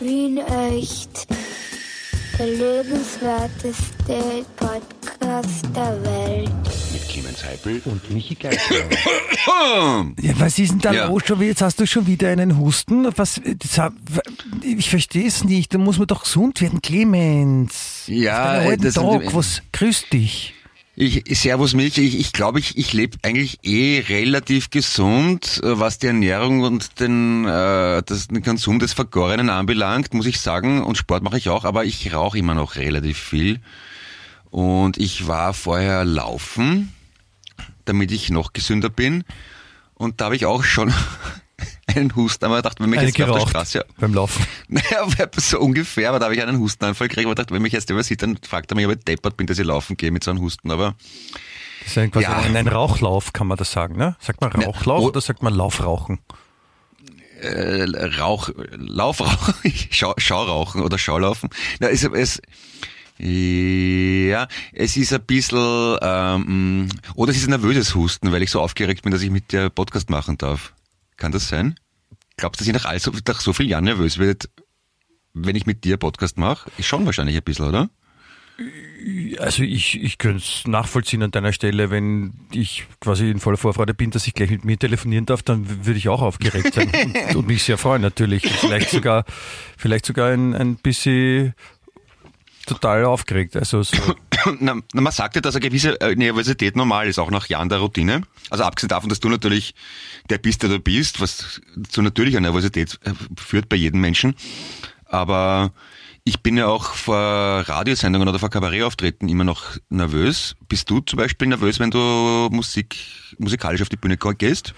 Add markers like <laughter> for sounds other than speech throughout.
Wien echt. Der lebenswerteste Podcast der Welt. Mit Clemens Heipel. Und Michi Geisler. Ja, was ist denn da Ja. los schon wieder? Jetzt hast du schon wieder einen Husten. Was, das, ich verstehe es nicht. Da muss man doch gesund werden, Clemens. Ja, Auf alten das- Tag. Was, grüß dich. Ich, Servus Milch, ich ich, glaube, ich, ich lebe eigentlich eh relativ gesund, äh, was die Ernährung und den, äh, das, den Konsum des Vergorenen anbelangt, muss ich sagen. Und Sport mache ich auch, aber ich rauche immer noch relativ viel. Und ich war vorher laufen, damit ich noch gesünder bin. Und da habe ich auch schon einen Husten, aber ich dachte, wenn mich Eine jetzt auf der geraucht Straße beim Laufen. <laughs> Naja, so ungefähr, aber da habe ich einen Hustenanfall gekriegt, aber ich dachte, wenn mich jetzt übersieht, dann fragt er mich, ob ich deppert bin, dass ich laufen gehe mit so einem Husten, aber Das ist ein, quasi Ja. ein, ein Rauchlauf, kann man das sagen, ne? Sagt man Rauchlauf oh. oder sagt man Laufrauchen? äh, Rauch, Laufrauchen, <laughs> Schau, Schaurauchen oder Schaulaufen. Na, es, es, ja, es ist ein bisschen, ähm, oder es ist ein nervöses Husten, weil ich so aufgeregt bin, dass ich mit dir Podcast machen darf. Kann das sein? Glaubst du, dass ich nach, all so, nach so vielen Jahren nervös werde, wenn ich mit dir Podcast mache? Schon wahrscheinlich ein bisschen, oder? Also ich, ich könnte es nachvollziehen an deiner Stelle, wenn ich quasi in voller Vorfreude bin, dass ich gleich mit mir telefonieren darf, dann würde ich auch aufgeregt sein <laughs> und, und mich sehr freuen natürlich. Und vielleicht sogar, vielleicht sogar ein, ein bisschen total aufgeregt. Also so, <coughs> Na, na, man sagt ja, dass eine gewisse äh, Nervosität normal ist, auch nach Jahren der Routine. Also abgesehen davon, dass du natürlich der bist, der du bist, was zu natürlicher Nervosität äh, führt bei jedem Menschen. Aber ich bin ja auch vor Radiosendungen oder vor Kabarettauftritten immer noch nervös. Bist du zum Beispiel nervös, wenn du Musik, musikalisch auf die Bühne gehst?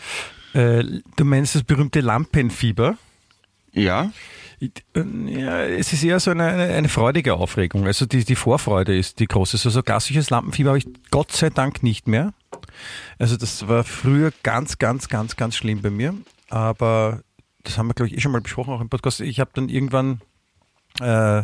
äh, du meinst das berühmte Lampenfieber? Ja. Ja, es ist eher so eine, eine, freudige Aufregung. Also die, die Vorfreude ist die große. So, so klassisches Lampenfieber habe ich Gott sei Dank nicht mehr. Also das war früher ganz, ganz, ganz, ganz schlimm bei mir. Aber das haben wir, glaube ich, eh schon mal besprochen, auch im Podcast. Ich habe dann irgendwann, äh,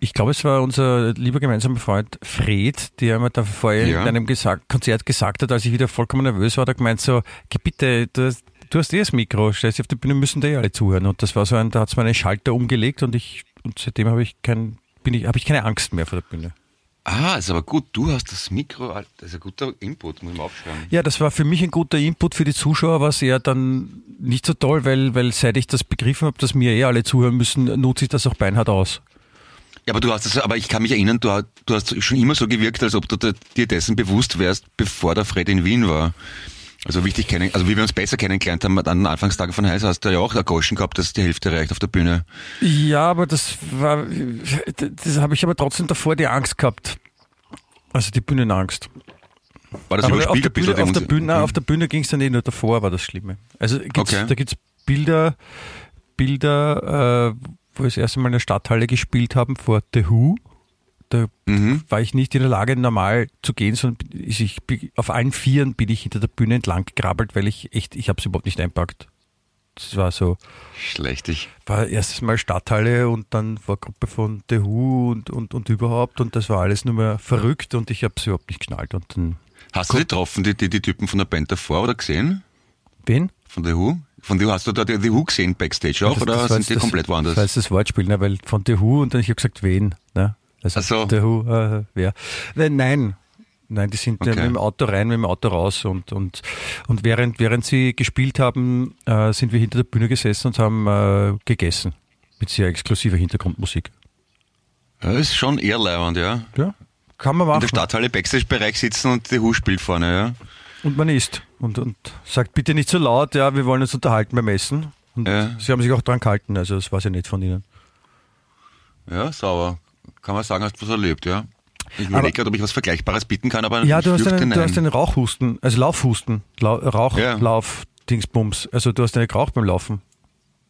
ich glaube, es war unser lieber gemeinsamer Freund Fred, der mir da vorher Ja. in einem gesagt, Konzert gesagt hat, als ich wieder vollkommen nervös war, er gemeint so, bitte, du hast, du hast eh das Mikro, stellst dich auf die Bühne, müssen da eh alle zuhören. Und das war so ein, da hat es einen Schalter umgelegt und ich, und seitdem habe ich kein, bin ich, habe ich keine Angst mehr vor der Bühne. Ah, ist aber gut. Du hast das Mikro, das ist ein guter Input, muss ich mal aufschreiben. Ja, das war für mich ein guter Input für die Zuschauer, war es eher dann nicht so toll, weil, weil seit ich das begriffen habe, dass mir eh alle zuhören müssen, nutze ich das auch beinhart aus. Ja, aber du hast es, aber ich kann mich erinnern, du, hast- du hast schon immer so gewirkt, als ob du dir dessen bewusst wärst, bevor der Fred in Wien war. Also wichtig kennen, also wie wir uns besser kennengelernt haben, an den Anfangstagen von Heiß hast du ja auch Goschen gehabt, dass die Hälfte reicht auf der Bühne. Ja, aber das war, das habe ich aber trotzdem davor die Angst gehabt. Also die Bühnenangst. War das Aber auf der? Bühne, auf der Bühne, Musik? auf der Bühne ging es dann eh nur davor, war das Schlimme. Also gibt's, Okay. da gibt's Bilder, Bilder, äh, wo wir das erste Mal in der Stadthalle gespielt haben vor The Who. Da Mhm. war ich nicht in der Lage, normal zu gehen, sondern ich, auf allen Vieren bin ich hinter der Bühne entlang gekrabbelt, weil ich echt, ich habe es überhaupt nicht einpackt. Das war so, Schlechtig. war erstes Mal Stadthalle und dann war Gruppe von The Who und, und, und überhaupt und das war alles nur mehr verrückt und ich habe es überhaupt nicht geschnallt und dann, Hast du die getroffen, die, die, die Typen von der Band davor oder gesehen? wen? Von The Who? Von The Who, hast du da die, die Who gesehen Backstage auch Das- oder das sind die komplett woanders? Das jetzt das Wortspiel, ne? weil von The Who und dann ich habe gesagt, wen? Ne? Also so. The Who, äh, wer? Nein, nein. Die sind äh, Okay. mit dem Auto rein, mit dem Auto raus und, und, und während, während sie gespielt haben, äh, sind wir hinter der Bühne gesessen und haben äh, gegessen. Mit sehr exklusiver Hintergrundmusik. Ja, ist schon eher leibend, ja. Ja, kann man In machen. der Stadthalle Backstage-Bereich sitzen und The Who spielt vorne, ja. Und man isst. Und, und sagt bitte nicht so laut, ja, wir wollen uns unterhalten beim Essen. Und Ja. sie haben sich auch dran gehalten, also das war sehr nett von ihnen. Ja, sauber. Kann man sagen, hast du was erlebt, ja. Ich überlege gerade, ob ich was Vergleichbares bieten kann, aber Ja, du hast, einen, du hast einen Rauchhusten, also Laufhusten, Lau Rauch, Ja. Lauf, Dingsbums. Also du hast eine geraucht beim Laufen.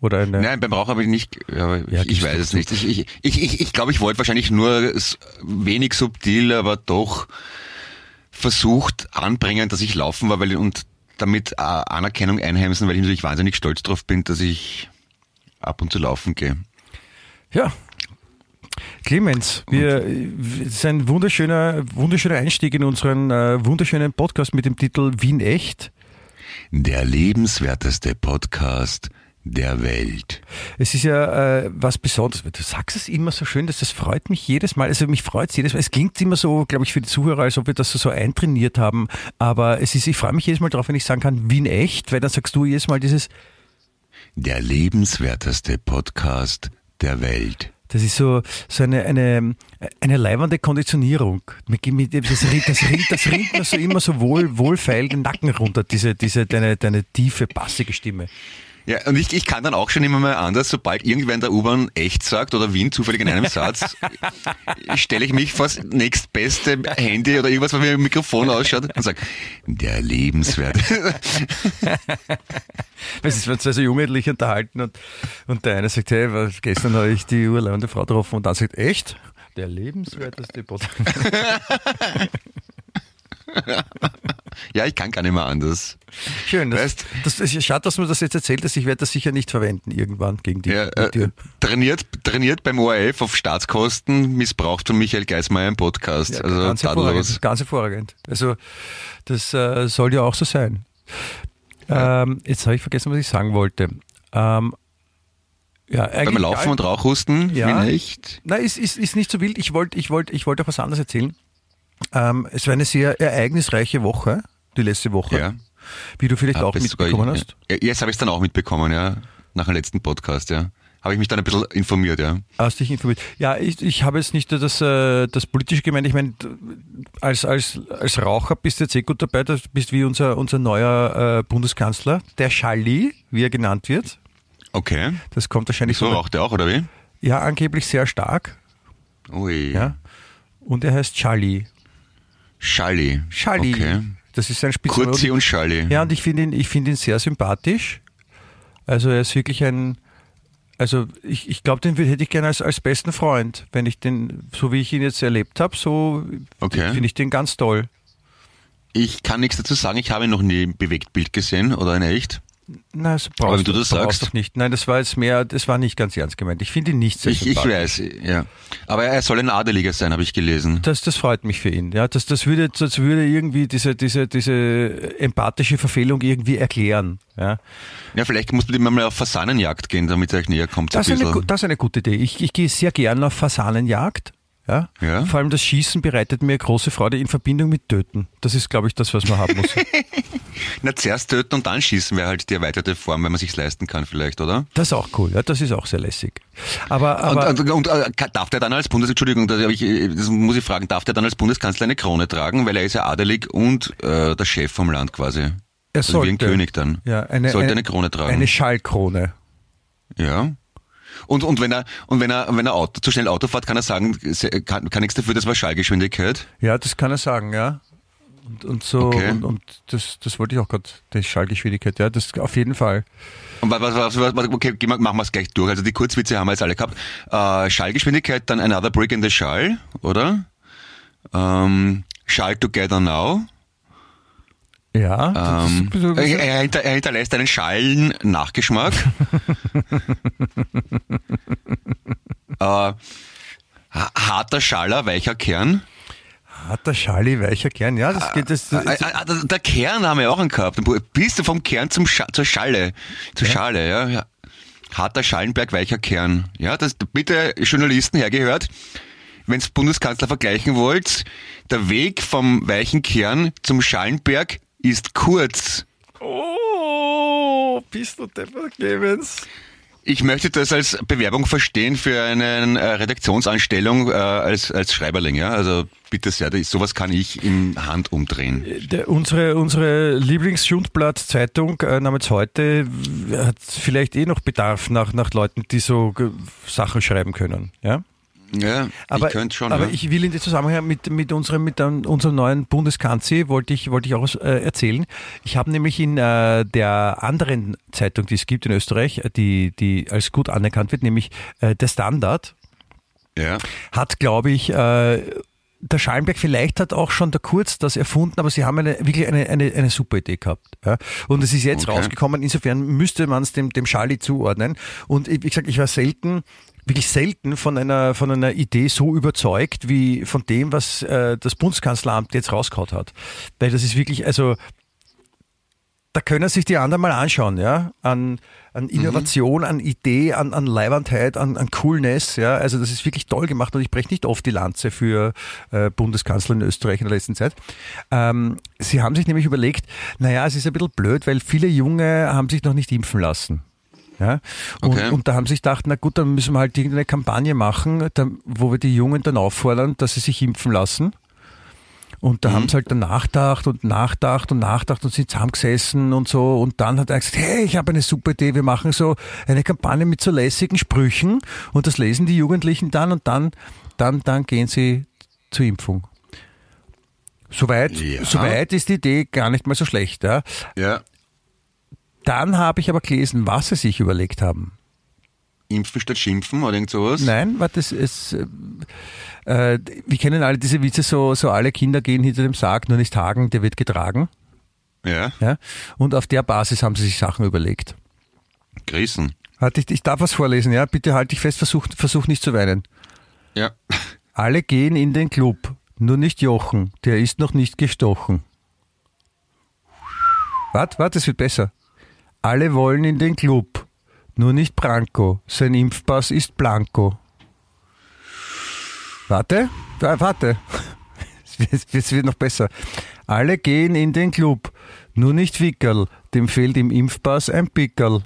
Oder eine. Nein, beim Rauchen habe ich nicht, ja, Ja, ich, weiß es nicht. Ich, ich, ich, ich, ich glaube, ich wollte wahrscheinlich nur wenig subtil, aber doch versucht anbringen, dass ich laufen war, weil und damit äh, Anerkennung einheimsen, weil ich natürlich wahnsinnig stolz drauf bin, dass ich ab und zu laufen gehe. Ja. Clemens, wir, es ist ein wunderschöner, wunderschöner Einstieg in unseren äh, wunderschönen Podcast mit dem Titel Wien echt. Der lebenswerteste Podcast der Welt. Es ist ja äh, was Besonderes. Du sagst es immer so schön, dass das freut mich jedes Mal. Also mich freut es jedes Mal. Es klingt immer so, glaube ich, für die Zuhörer, als ob wir das so, so eintrainiert haben. Aber es ist, ich freue mich jedes Mal drauf, wenn ich sagen kann, Wien echt, weil dann sagst du jedes Mal dieses, Der lebenswerteste Podcast der Welt. Das ist so, so eine, eine, eine leibende Konditionierung. Das rinnt, das rinnt, das rinnt mir so immer so wohl, wohlfeil den Nacken runter, diese, diese, deine, deine tiefe, bassige Stimme. Ja, und ich, ich kann dann auch schon immer mal anders, sobald irgendwer in der U-Bahn echt sagt oder Wien zufällig in einem Satz, <laughs> stelle ich mich vor das nächstbeste Handy oder irgendwas, was wie ein Mikrofon ausschaut und sage, der lebenswert. <laughs> Es ist, wenn zwei so Jugendliche unterhalten und, und der eine sagt, hey, was, gestern habe ich die urleibende Frau getroffen und dann sagt, echt? Der lebenswerteste Podcast. <laughs> <laughs> ja, ich kann gar nicht mehr anders. Schön. Das, Weißt- das, ist schade, dass du mir das jetzt erzählt hast. Ich werde das sicher nicht verwenden irgendwann gegen die, Ja, die äh, Tür. trainiert, trainiert beim ORF auf Staatskosten, missbraucht von Michael Geismeier im Podcast. Ja, also ganz hervorragend. Ganz hervorragend. Also das äh, soll ja auch so sein. Ähm, jetzt habe ich vergessen, was ich sagen wollte. Ähm, ja, Beim Laufen und Rauchhusten, Ja. wie nicht? Nein, ist, ist, ist nicht so wild. Ich wollte ich wollt, ich wollt auch was anderes erzählen. Ähm, es war eine sehr ereignisreiche Woche, die letzte Woche, Ja. wie du vielleicht auch Hab sogar- mitbekommen hast. Ja, jetzt habe ich es dann auch mitbekommen, ja. Nach dem letzten Podcast, ja. Habe ich mich dann ein bisschen informiert, ja. Hast dich informiert. Ja, ich, ich habe jetzt nicht nur das, äh, das politische gemeint. Ich meine, als, als, als Raucher bist du jetzt eh gut dabei. Du bist wie unser, unser neuer äh, Bundeskanzler, der Schalli, wie er genannt wird. Okay. Das kommt wahrscheinlich So von- raucht er auch, oder wie? Ja, angeblich sehr stark. Ui. Ja. Und er heißt Schalli. Schalli. Schalli. Okay. Das ist sein Spitzname. Kurzi und Schalli. Ja, und ich finde ihn, ich finde ihn sehr sympathisch. Also er ist wirklich ein, also ich, ich glaube, den hätte ich gerne als, als besten Freund, wenn ich den, so wie ich ihn jetzt erlebt habe, so Okay. finde ich den ganz toll. Ich kann nichts dazu sagen, ich habe ihn noch nie im Bewegtbild gesehen oder in echt. Na, das Aber brauchst wenn du das sagst- doch nicht. Nein, das war jetzt mehr, das war nicht ganz ernst gemeint. Ich finde ihn nicht sehr Ich, ich weiß, ja. Aber er soll ein Adeliger sein, habe ich gelesen. Das, das freut mich für ihn. Ja, das, das würde, das würde irgendwie diese, diese, diese empathische Verfehlung irgendwie erklären. Ja. Ja, vielleicht musst du ihm mal auf Fasanenjagd gehen, damit er euch näher kommt. Das, ein ist eine, das ist eine gute Idee. Ich, ich gehe sehr gern auf Fasanenjagd. Ja? Ja. Vor allem das Schießen bereitet mir große Freude in Verbindung mit Töten. Das ist, glaube ich, das, was man haben muss. <laughs> Na, zuerst töten und dann schießen wäre halt die erweiterte Form, wenn man sich's leisten kann vielleicht, oder? Das ist auch cool. Ja, das ist auch sehr lässig. Aber, aber und, und, und äh, darf der dann als Bundes Entschuldigung, das, ich, äh, das muss ich fragen, darf der dann als Bundeskanzler eine Krone tragen, weil er ist ja adelig und äh, der Chef vom Land quasi. er Also sollte, wie ein König dann. Ja, eine, Sollte eine Krone tragen. Eine Schallkrone. Ja. Und, und wenn er und wenn er wenn er Auto, zu schnell Auto fährt, kann er sagen, kann, kann nichts dafür, das war Schallgeschwindigkeit. Ja, das kann er sagen, ja. Und, und so, Okay. und, und das, das wollte ich auch gerade, die Schallgeschwindigkeit, ja, das auf jeden Fall. Und was, was, was, was okay, machen wir es gleich durch. Also die Kurzwitze haben wir jetzt alle gehabt. Äh, Schallgeschwindigkeit, dann Another Brick in the Schall, oder? Ähm, Schall Together Now. Ja, das Ähm, ist so- er, er, hinter, er hinterlässt einen schallen Nachgeschmack. <laughs> äh, ha- harter Schaller, weicher Kern. hat der Schalli weicher Kern, ja, das geht, das, das, äh, äh, der Kern haben wir auch einen gehabt. Bist du vom Kern zum Scha zur Schalle? Zur Schale, ja. ja. Harter Schallenberg, weicher Kern. Ja, das bitte Journalisten hergehört. Wenn's Bundeskanzler vergleichen wollt, der Weg vom weichen Kern zum Schallenberg ist kurz. Oh, bist du depper, Clemens? Ich möchte das als Bewerbung verstehen für eine äh, Redaktionsanstellung äh, als, als Schreiberling. Ja? Also bitte sehr, das- sowas kann ich im Hand umdrehen. Der, unsere unsere Lieblingsschundblatt-Zeitung äh, namens heute hat vielleicht eh noch Bedarf nach, nach Leuten, die so Sachen schreiben können. Ja? Ja, Aber, ich könnte schon. aber ja. ich will in dem Zusammenhang mit, mit, unserem, mit unserem neuen Bundeskanzler wollte ich, wollte ich auch was äh, erzählen. Ich habe nämlich in äh, der anderen Zeitung, die es gibt in Österreich, äh, die, die als gut anerkannt wird, nämlich äh, der Standard, ja. hat, glaube ich, äh, der Schallenberg, vielleicht hat auch schon der Kurz das erfunden, aber sie haben eine, wirklich eine, eine, eine super Idee gehabt. Ja? Und es ist jetzt Okay. rausgekommen, insofern müsste man es dem, dem Charlie zuordnen. Und ich- wie gesagt, ich war selten, wirklich selten von einer, von einer Idee so überzeugt, wie von dem, was äh, das Bundeskanzleramt jetzt rausgehauen hat. Weil das ist wirklich, also da können sich die anderen mal anschauen, ja, an, an Innovation, an Idee, an, an Leibandheit, an, an Coolness, ja. Also das ist wirklich toll gemacht und ich breche nicht oft die Lanze für äh, Bundeskanzler in Österreich in der letzten Zeit. Ähm, sie haben sich nämlich überlegt, naja, es ist ein bisschen blöd, weil viele Junge haben sich noch nicht impfen lassen. Ja? Und, Okay. und da haben sie sich gedacht, na gut, dann müssen wir halt irgendeine Kampagne machen, wo wir die Jungen dann auffordern, dass sie sich impfen lassen. Und da Mhm. haben sie halt dann nachgedacht und nachgedacht und nachgedacht und sind zusammengesessen und so. Und dann hat er gesagt, hey, ich habe eine super Idee, wir machen so eine Kampagne mit so lässigen Sprüchen und das lesen die Jugendlichen dann und dann, dann, dann gehen sie zur Impfung. Soweit, Ja. soweit ist die Idee gar nicht mal so schlecht. Ja. Ja. Dann habe ich aber gelesen, was sie sich überlegt haben. Impfen statt Schimpfen oder irgend sowas? Nein, warte, es, es, äh, wir kennen alle diese Witze, so, so alle Kinder gehen hinter dem Sarg, nur nicht Hagen, der wird getragen. Ja, Ja? Und auf der Basis haben sie sich Sachen überlegt. Grießen. Warte, ich, ich darf was vorlesen, ja? Bitte halt dich fest, versuch, versuch nicht zu weinen. Ja. Alle gehen in den Club, nur nicht Jochen, der ist noch nicht gestochen. Warte, warte, es wird besser. Alle wollen in den Club, nur nicht Branko, sein Impfpass ist Blanco. Warte, warte. <laughs> Es wird, noch besser. Alle gehen in den Club, nur nicht Wickerl, dem fehlt im Impfpass ein Pickerl.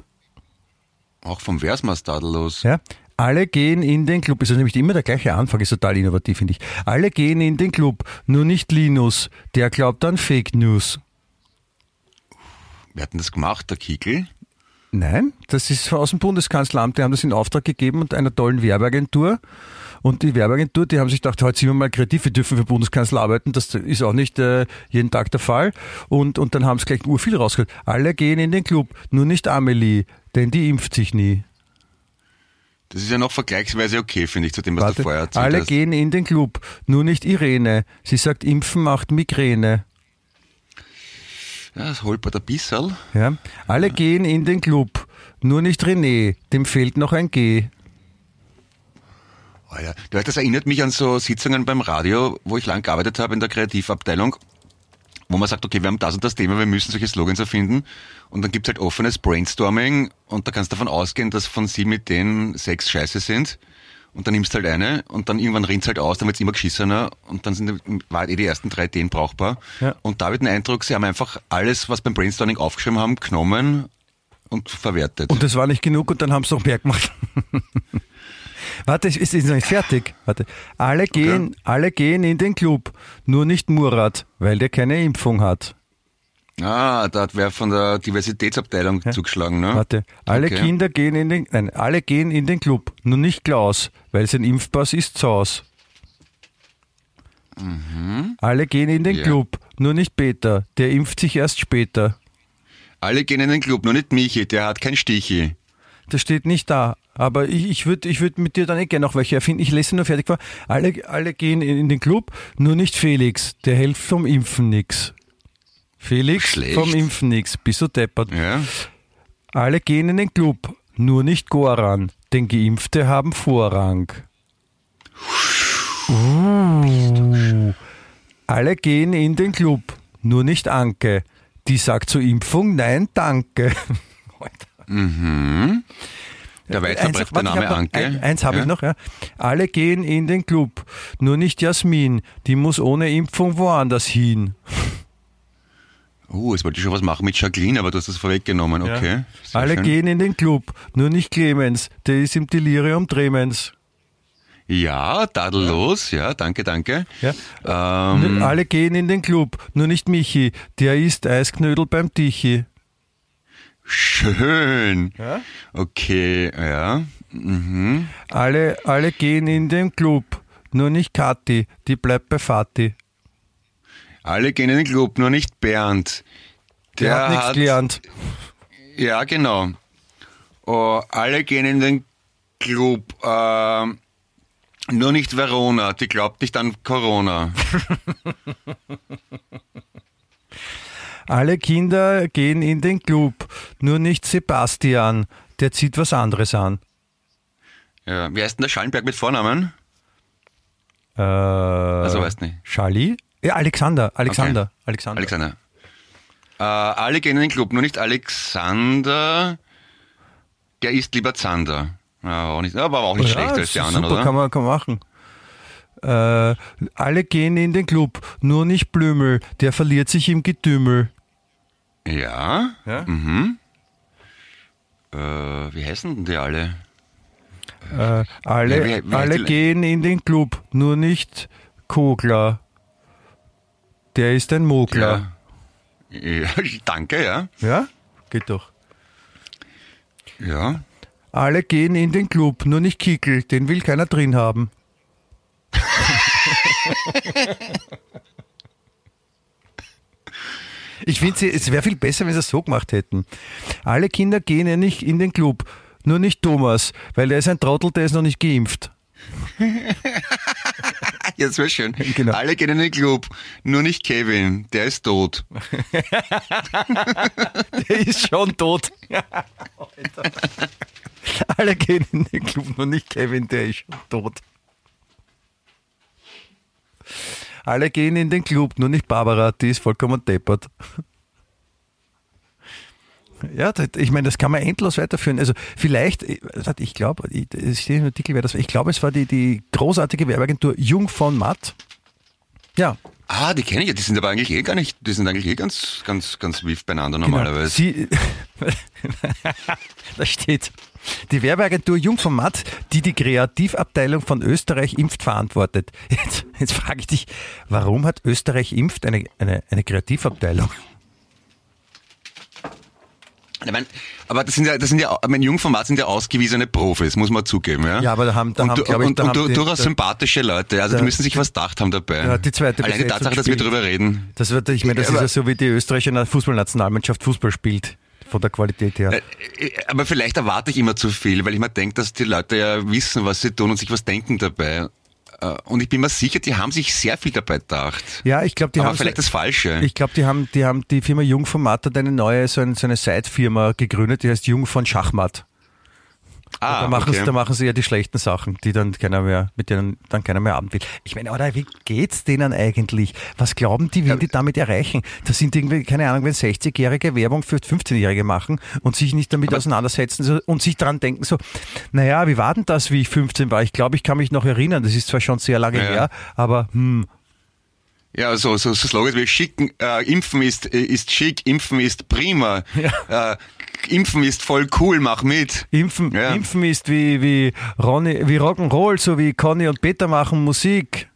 Auch vom Versmastadel los. Ja? Alle gehen in den Club. Ist also nämlich immer der gleiche Anfang, ist total innovativ, finde ich. Alle gehen in den Club, nur nicht Linus, der glaubt an Fake News. Wer hat denn das gemacht? Der Kickel? Nein, das ist aus dem Bundeskanzleramt. Die haben das in Auftrag gegeben und einer tollen Werbeagentur. Und die Werbeagentur, die haben sich gedacht, heute sind wir mal kreativ, wir dürfen für Bundeskanzler arbeiten. Das ist auch nicht äh, jeden Tag der Fall. Und, und dann haben sie gleich urviel rausgehört. Alle gehen in den Club, nur nicht Amelie, denn die impft sich nie. Das ist ja noch vergleichsweise okay, finde ich, zu dem, was Warte, du vorher erzählt alle hast. gehen in den Club, nur nicht Irene. Sie sagt, Impfen macht Migräne. Ja, das holpert ein bisschen. Ja? Alle gehen in den Club, nur nicht René. Dem fehlt noch ein G. Du weißt, das erinnert mich an so Sitzungen beim Radio, wo ich lang gearbeitet habe in der Kreativabteilung, wo man sagt, okay, wir haben das und das Thema, wir müssen solche Slogans erfinden. Und dann gibt's halt offenes Brainstorming und da kannst du davon ausgehen, dass von sieben Ideen sechs scheiße sind. Und dann nimmst du halt eine und dann irgendwann rinnt's halt aus, dann wird's immer geschissener und dann sind in Wahrheit eh die ersten drei Ideen brauchbar. Ja. Und da wird ein Eindruck, sie haben einfach alles, was beim Brainstorming aufgeschrieben haben, genommen und verwertet. Und das war nicht genug und dann haben sie noch mehr gemacht. <laughs> Warte, es ist noch nicht fertig. Warte. Alle gehen, alle gehen in den Club, nur nicht Murat, weil der keine Impfung hat. Ah, da hat wer von der Diversitätsabteilung zugeschlagen, ne? Warte. Alle Okay. Kinder gehen in den, nein, alle gehen in den Club, nur nicht Klaus, weil sein Impfpass ist Zaus. Alle gehen in den Ja. Club, nur nicht Peter, der impft sich erst später. Alle gehen in den Club, nur nicht Michi, der hat kein Stichi. Das steht nicht da. Aber ich, ich würde ich würd mit dir dann eh gerne noch welche erfinden. Ich lese nur fertig vor. Alle, alle gehen in, in den Club, nur nicht Felix. Der hilft vom Impfen nix. Felix Schlecht. vom Impfen nix. Bist du deppert. Ja. Alle gehen in den Club, nur nicht Goran. Denn Geimpfte haben Vorrang. Uh. Alle gehen in den Club, nur nicht Anke. Die sagt zur Impfung Nein, danke. <laughs> Der weit verbreitete warte, ich Name Anke. Ein, eins habe ja. ich noch, ja. Alle gehen in den Club, nur nicht Jasmin. Die muss ohne Impfung woanders hin. <laughs> Uh, jetzt wollte ich schon was machen mit Jacqueline, aber du hast das vorweggenommen. Okay. Sehr Alle schön. gehen in den Club, nur nicht Clemens. Der ist im Delirium tremens. Ja, tadellos. Ja, danke, danke. Ja. Ähm, Alle gehen in den Club, nur nicht Michi. Der isst Eisknödel beim Tichi. schön. Ja? Okay, ja. Mhm. Alle, alle gehen in den Club, nur nicht Kathi. Die bleibt bei Vati. Alle gehen in den Club, nur nicht Bernd. Der, hat nichts gelernt. Ja, genau. Oh, alle gehen in den Club. ähm, nur nicht Verona, die glaubt nicht an Corona. Alle Kinder gehen in den Club, nur nicht Sebastian. Der zieht was anderes an. Ja, wie heißt denn der Schallenberg mit Vornamen? Äh, Also weißt nicht. Charlie? Ja, Alexander. Alexander. Alexander. Alexander. Äh, alle gehen in den Club, nur nicht Alexander. Der isst lieber Zander. Ja, auch nicht, aber auch nicht Ja, schlechter als die ist anderen, super, oder? Kann man, kann man machen. Äh, alle gehen in den Club, nur nicht Blümel, der verliert sich im Getümmel. Ja. Ja? Mhm. Äh, wie heißen denn die alle? Äh, alle Ja, wie- wie alle gehen in den Club, nur nicht Kogler. Der ist ein Mogler. Ja. ja. <laughs> Danke, ja. Ja? Geht doch. Ja. Alle gehen in den Club, nur nicht Kickel, den will keiner drin haben. <laughs> ich finde, es wäre viel besser, wenn sie es so gemacht hätten. Alle Kinder gehen ja nicht in den Club, nur nicht Thomas, weil der ist ein Trottel, der ist noch nicht geimpft. <laughs> <laughs> Jetzt wäre schön. Genau. Alle gehen in den Club, nur nicht Kevin, der ist tot. <laughs> Der ist schon tot. <laughs> Alle gehen in den Club, nur nicht Kevin, der ist schon tot. Alle gehen in den Club, nur nicht Barbara, die ist vollkommen deppert. Ja, ich meine, das kann man endlos weiterführen. Also vielleicht, ich glaube, es steht im Artikel, wer das war. Ich glaube, es war die, die großartige Werbeagentur Jung von Matt. Ja, Ah, die kenne ich ja, die sind aber eigentlich eh gar nicht, die sind eigentlich eh ganz, ganz, ganz wiff beieinander Genau. normalerweise. Sie, <laughs> da steht, die Werbeagentur Jungformat, die die Kreativabteilung von Österreich Impft verantwortet. <laughs> Jetzt, jetzt frage ich dich, warum hat Österreich Impft eine, eine, eine Kreativabteilung? Aber das sind ja, das sind ja, mein Jungformat sind ja ausgewiesene Profis, muss man zugeben, ja. Ja, aber da haben- da und, haben, du- glaub ich, und, da und, haben du- die- durchaus da- sympathische Leute, also da- die müssen sich was gedacht haben dabei. Da hat die zweite Allein die Tatsache, dass wir drüber reden. Das wird, ich meine, das Aber- ist ja so, wie die österreichische Fußballnationalmannschaft Fußball spielt, von der Qualität her. Äh, Aber vielleicht erwarte ich immer zu viel, weil ich mir denke, dass die Leute ja wissen, was sie tun und sich was denken dabei. Äh, Und ich bin mir sicher, die haben sich sehr viel dabei gedacht. Ja, ich glaube, die aber haben vielleicht das Falsche. Ich glaube, die haben, die haben die Firma Jungformat hat eine neue, so eine, so eine Side-Firma gegründet, die heißt Jung von Schachmatt. Ah, da, machen okay. sie, da machen sie ja die schlechten Sachen, die dann keiner mehr, mit denen dann keiner mehr abend will. Ich meine, oder wie geht's denen eigentlich? Was glauben die, wie die damit erreichen? Das sind irgendwie, keine Ahnung, wenn 60-Jährige Werbung für 15-Jährige machen und sich nicht damit auseinandersetzen und sich dran denken, so, naja, wie war denn das, wie ich 15 war? Ich glaube, ich kann mich noch erinnern, das ist zwar schon sehr lange Ja. her, aber hm, Ja, so, so, so Slogans wie schicken, äh, impfen ist, äh, ist schick, impfen ist prima, äh, impfen ist voll cool, mach mit. Impfen, Ja. Impfen ist wie, wie, Ronny, wie Rock'n'Roll, so wie Conny und Peter machen Musik.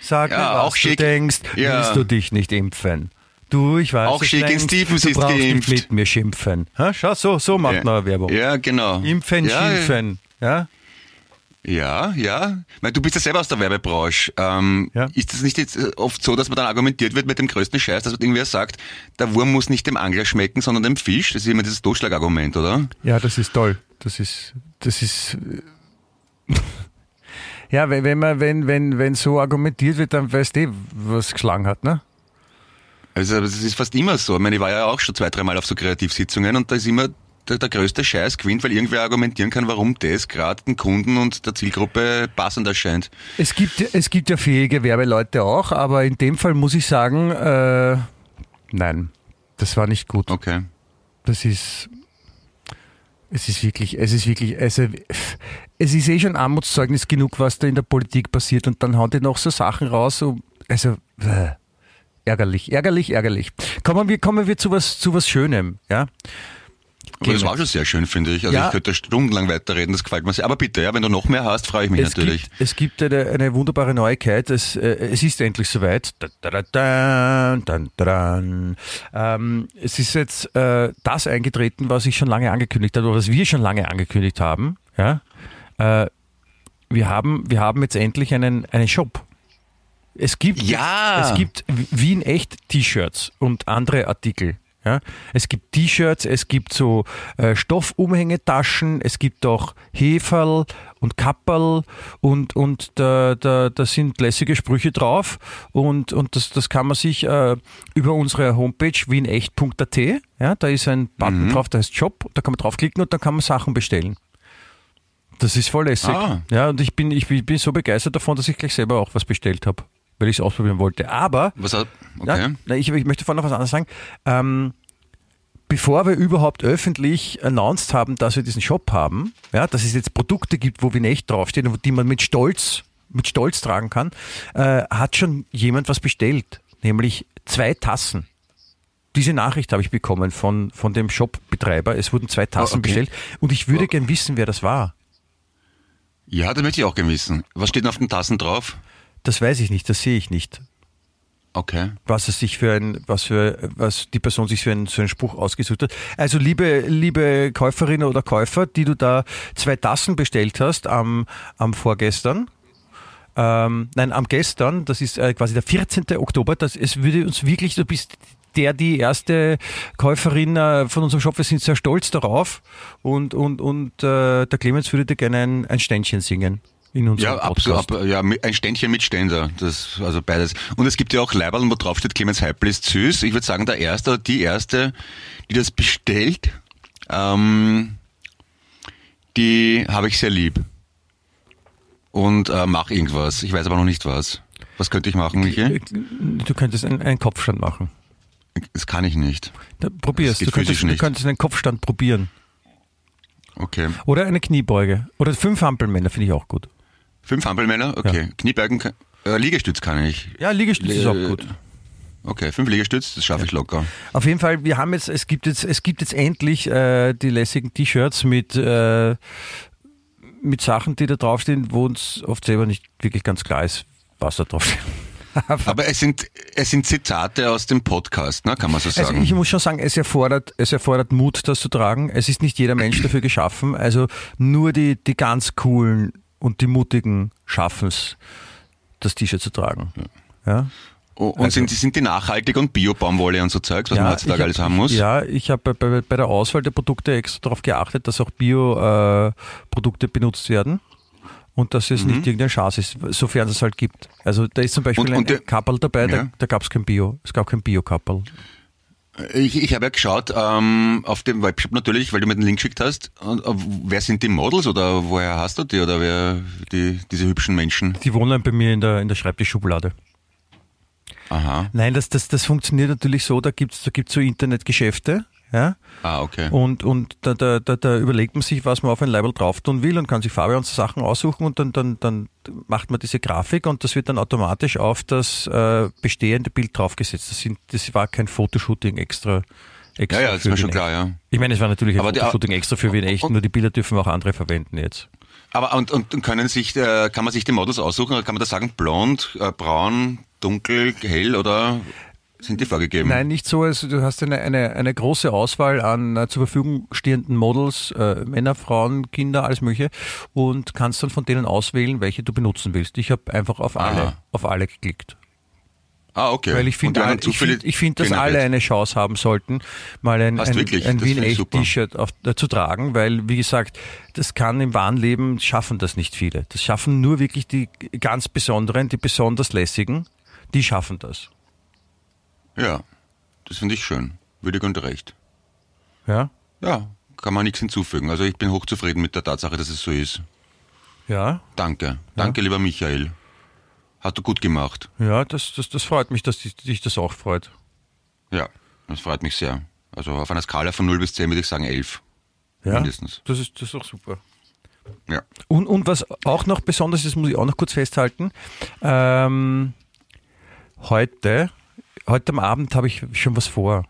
Sag Ja, mir, was auch du schick. denkst, Ja. willst du dich nicht impfen? Du, ich weiß Auch in längst, Stephens du ist brauchst geimpft. nicht mit mir schimpfen. Ha? Schau, so, so macht man eine Werbung. Ja, genau. Impfen, ja, schimpfen. Ja? Ja, ja. Meine, du bist ja selber aus der Werbebranche. Ähm, Ja. Ist es nicht jetzt äh, oft so, dass man dann argumentiert wird mit dem größten Scheiß, dass man irgendwer sagt, der Wurm muss nicht dem Angler schmecken, sondern dem Fisch? Das ist immer dieses Totschlagargument, oder? ja, das ist toll. Das ist, das ist, <laughs> ja, wenn, wenn man, wenn, wenn, wenn so argumentiert wird, dann weißt du, was geschlagen hat, ne? Also das ist fast immer so. Ich meine, ich war ja auch schon zwei, dreimal auf so Kreativsitzungen und da ist immer der, der größte Scheiß gewinnt, weil irgendwer argumentieren kann, warum das gerade den Kunden und der Zielgruppe passend erscheint. Es gibt, es gibt ja fähige Werbeleute auch, aber in dem Fall muss ich sagen, äh, nein, das war nicht gut. Okay. Das ist, es ist wirklich, es ist wirklich, also, es ist eh schon Armutszeugnis genug, was da in der Politik passiert und dann hauen die noch so Sachen raus, so, also, äh, ärgerlich, ärgerlich, ärgerlich. Kommen wir, kommen wir zu was, zu was Schönem, ja? Aber das war schon sehr schön, finde ich. Also Ja. ich könnte stundenlang weiterreden, das gefällt mir sehr. Aber bitte, ja, wenn du noch mehr hast, freue ich mich Es natürlich. gibt, es gibt eine, eine wunderbare Neuigkeit. Es, äh, es ist endlich soweit. Ähm, es ist jetzt äh, das eingetreten, was ich schon lange angekündigt habe, oder was wir schon lange angekündigt haben. Ja? Äh, wir, haben wir haben jetzt endlich einen, einen Shop. Es gibt, Ja. es gibt Wien echt T-Shirts und andere Artikel. Ja, es gibt T-Shirts, es gibt so äh, Stoffumhängetaschen, es gibt auch Heferl und Kapperl und, und da, da, da sind lässige Sprüche drauf und, und das, das kann man sich äh, über unsere Homepage wienecht.at, ja, da ist ein Button drauf, der heißt Shop, da kann man draufklicken und dann kann man Sachen bestellen. Das ist voll lässig. Ah. Ja, und ich bin, ich bin so begeistert davon, dass ich gleich selber auch was bestellt habe. Weil ich es ausprobieren wollte. Aber Was hat, ja, okay. na, ich, ich möchte vorhin noch was anderes sagen. Ähm, bevor wir überhaupt öffentlich announced haben, dass wir diesen Shop haben, ja, dass es jetzt Produkte gibt, wo Vinect draufsteht und die man mit Stolz, mit Stolz tragen kann, äh, hat schon jemand was bestellt, nämlich zwei Tassen. Diese Nachricht habe ich bekommen von, von dem Shop-Betreiber. Es wurden zwei Tassen Oh, okay. bestellt und ich würde Oh. gern wissen, wer das war. Ja, das möchte ich auch gerne wissen. Was steht denn auf den Tassen drauf? Das weiß ich nicht, das sehe ich nicht. Okay. was es sich für ein, was für, was die Person sich für einen, so einen Spruch ausgesucht hat. Also liebe, liebe Käuferinnen oder Käufer, die du da zwei Tassen bestellt hast am, am vorgestern, ähm, nein, am gestern, das ist äh, quasi der 14. Oktober, das, es würde uns wirklich, du bist der, die erste Käuferin äh, von unserem Shop, wir sind sehr stolz darauf und, und, und äh, der Clemens würde dir gerne ein, ein Ständchen singen. In unserem Ja, Podcast. absolut. ab- Ja, ein Ständchen mit Ständer. Das, also beides. Und es gibt ja auch Leiberl, wo drauf steht, Clemens Heipel ist süß. Ich würde sagen, der Erste oder die Erste, die das bestellt, ähm, die habe ich sehr lieb. Und äh, mach irgendwas. Ich weiß aber noch nicht was. Was könnte ich machen, Michael? Du könntest einen, einen Kopfstand machen. Das kann ich nicht. Da, probier's. Du könntest, physisch du nicht. könntest einen Kopfstand probieren. Okay. Oder eine Kniebeuge. Oder fünf Ampelmänner finde ich auch gut. Fünf Hampelmänner? Okay. Kniebeugen, kann, äh, Liegestütz kann ich. Ja, Liegestütz ist auch gut. Okay, fünf Liegestütz, das schaffe ich locker. Auf jeden Fall, wir haben jetzt, es gibt jetzt, es gibt jetzt endlich äh, die lässigen T-Shirts mit, äh, mit Sachen, die da draufstehen, wo uns oft selber nicht wirklich ganz klar ist, was da draufsteht. <laughs> Aber es sind, es sind Zitate aus dem Podcast, ne, kann man so Also sagen. ich muss schon sagen, es erfordert, es erfordert Mut, das zu tragen. Es ist nicht jeder Mensch dafür geschaffen. Also nur die, die ganz coolen und die mutigen schaffen es, das T-Shirt zu tragen. Ja. Und Also- sind, sind die nachhaltig und Bio-Baumwolle und so Zeugs, was man heutzutage hab- alles haben muss? Ja, ich habe bei, bei, der Auswahl der Produkte extra darauf geachtet, dass auch Bio-Produkte äh, benutzt werden und dass es nicht irgendein Schatz ist, sofern es halt gibt. Also da ist zum Beispiel Mhm. Und- ein, und ein Kapperl dabei, da, Ja. da gab es kein Bio. Es gab kein Bio-Kapperl. Ich, ich habe ja geschaut ähm, auf dem Webshop natürlich, weil du mir den Link geschickt hast. Und, äh, wer sind die Models oder woher hast du die oder wer die diese hübschen Menschen? Die wohnen bei mir in der, in der Schreibtischschublade. Aha. Nein, das, das, das funktioniert natürlich so, da gibt's da gibt's so Internetgeschäfte, ja, Ah, okay. und, und da, da, da, da überlegt man sich, was man auf ein Label drauf tun will und kann sich Farbe und Sachen aussuchen und dann, dann, dann macht man diese Grafik und das wird dann automatisch auf das äh, bestehende Bild draufgesetzt. Das, sind, das war kein Fotoshooting extra. extra Ja, ja, das ist mir schon klar, ja. Ich meine, es war natürlich ein Aber die- Fotoshooting extra für Wien echt, nur die Bilder dürfen auch andere verwenden jetzt. Aber und, und können sich, äh, kann man sich die Models aussuchen oder kann man da sagen, blond, äh, braun, dunkel, hell oder sind die vorgegeben? Nein, nicht so. Also du hast eine, eine, eine große Auswahl an äh, zur Verfügung stehenden Models, äh, Männer, Frauen, Kinder, alles mögliche und kannst dann von denen auswählen, welche du benutzen willst. Ich habe einfach auf alle, Aha. auf alle geklickt. Ah, okay. Weil ich finde, ich finde, finde, dass alle eine Chance haben sollten, mal ein, ein, ein Das Wien finde ich echt super. T-Shirt auf- äh, zu tragen, weil, wie gesagt, das kann im wahren Leben, schaffen das nicht viele. Das schaffen nur wirklich die ganz Besonderen, die besonders lässigen, die schaffen das. Ja, das finde ich schön. Würdig und recht. Ja, Ja, kann man nichts hinzufügen. Also ich bin hochzufrieden mit der Tatsache, dass es so ist. ja, Danke. Danke, lieber Michael. Hat du gut gemacht. Ja, das, das, das freut mich, dass dich, dich das auch freut. Ja, das freut mich sehr. Also auf einer Skala von 0 bis 10 würde ich sagen 11. Ja, Mindestens. Das ist, das ist auch super. Ja. Und, und was auch noch besonders ist, muss ich auch noch kurz festhalten. Ähm, heute, heute am Abend habe ich schon was vor.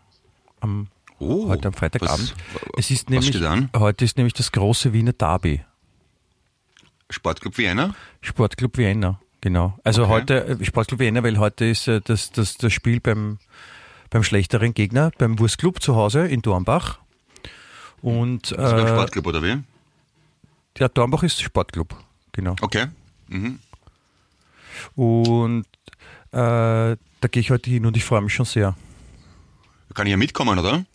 Am, Oh, heute am Freitagabend. was- es ist nämlich, steht an? heute ist nämlich das große Wiener Derby. Sportclub Vienna? Sportclub Vienna, genau. Also Okay. heute, äh, Sportclub Vienna, weil heute ist äh, das, das, das Spiel beim, beim schlechteren Gegner, beim Wurstclub zu Hause in Dornbach. Und Also beim äh, Sportclub oder wie? ja, Dornbach ist Sportclub, genau. Okay. Mhm. Und da gehe ich heute hin und ich freue mich schon sehr. Kann ich ja mitkommen, oder?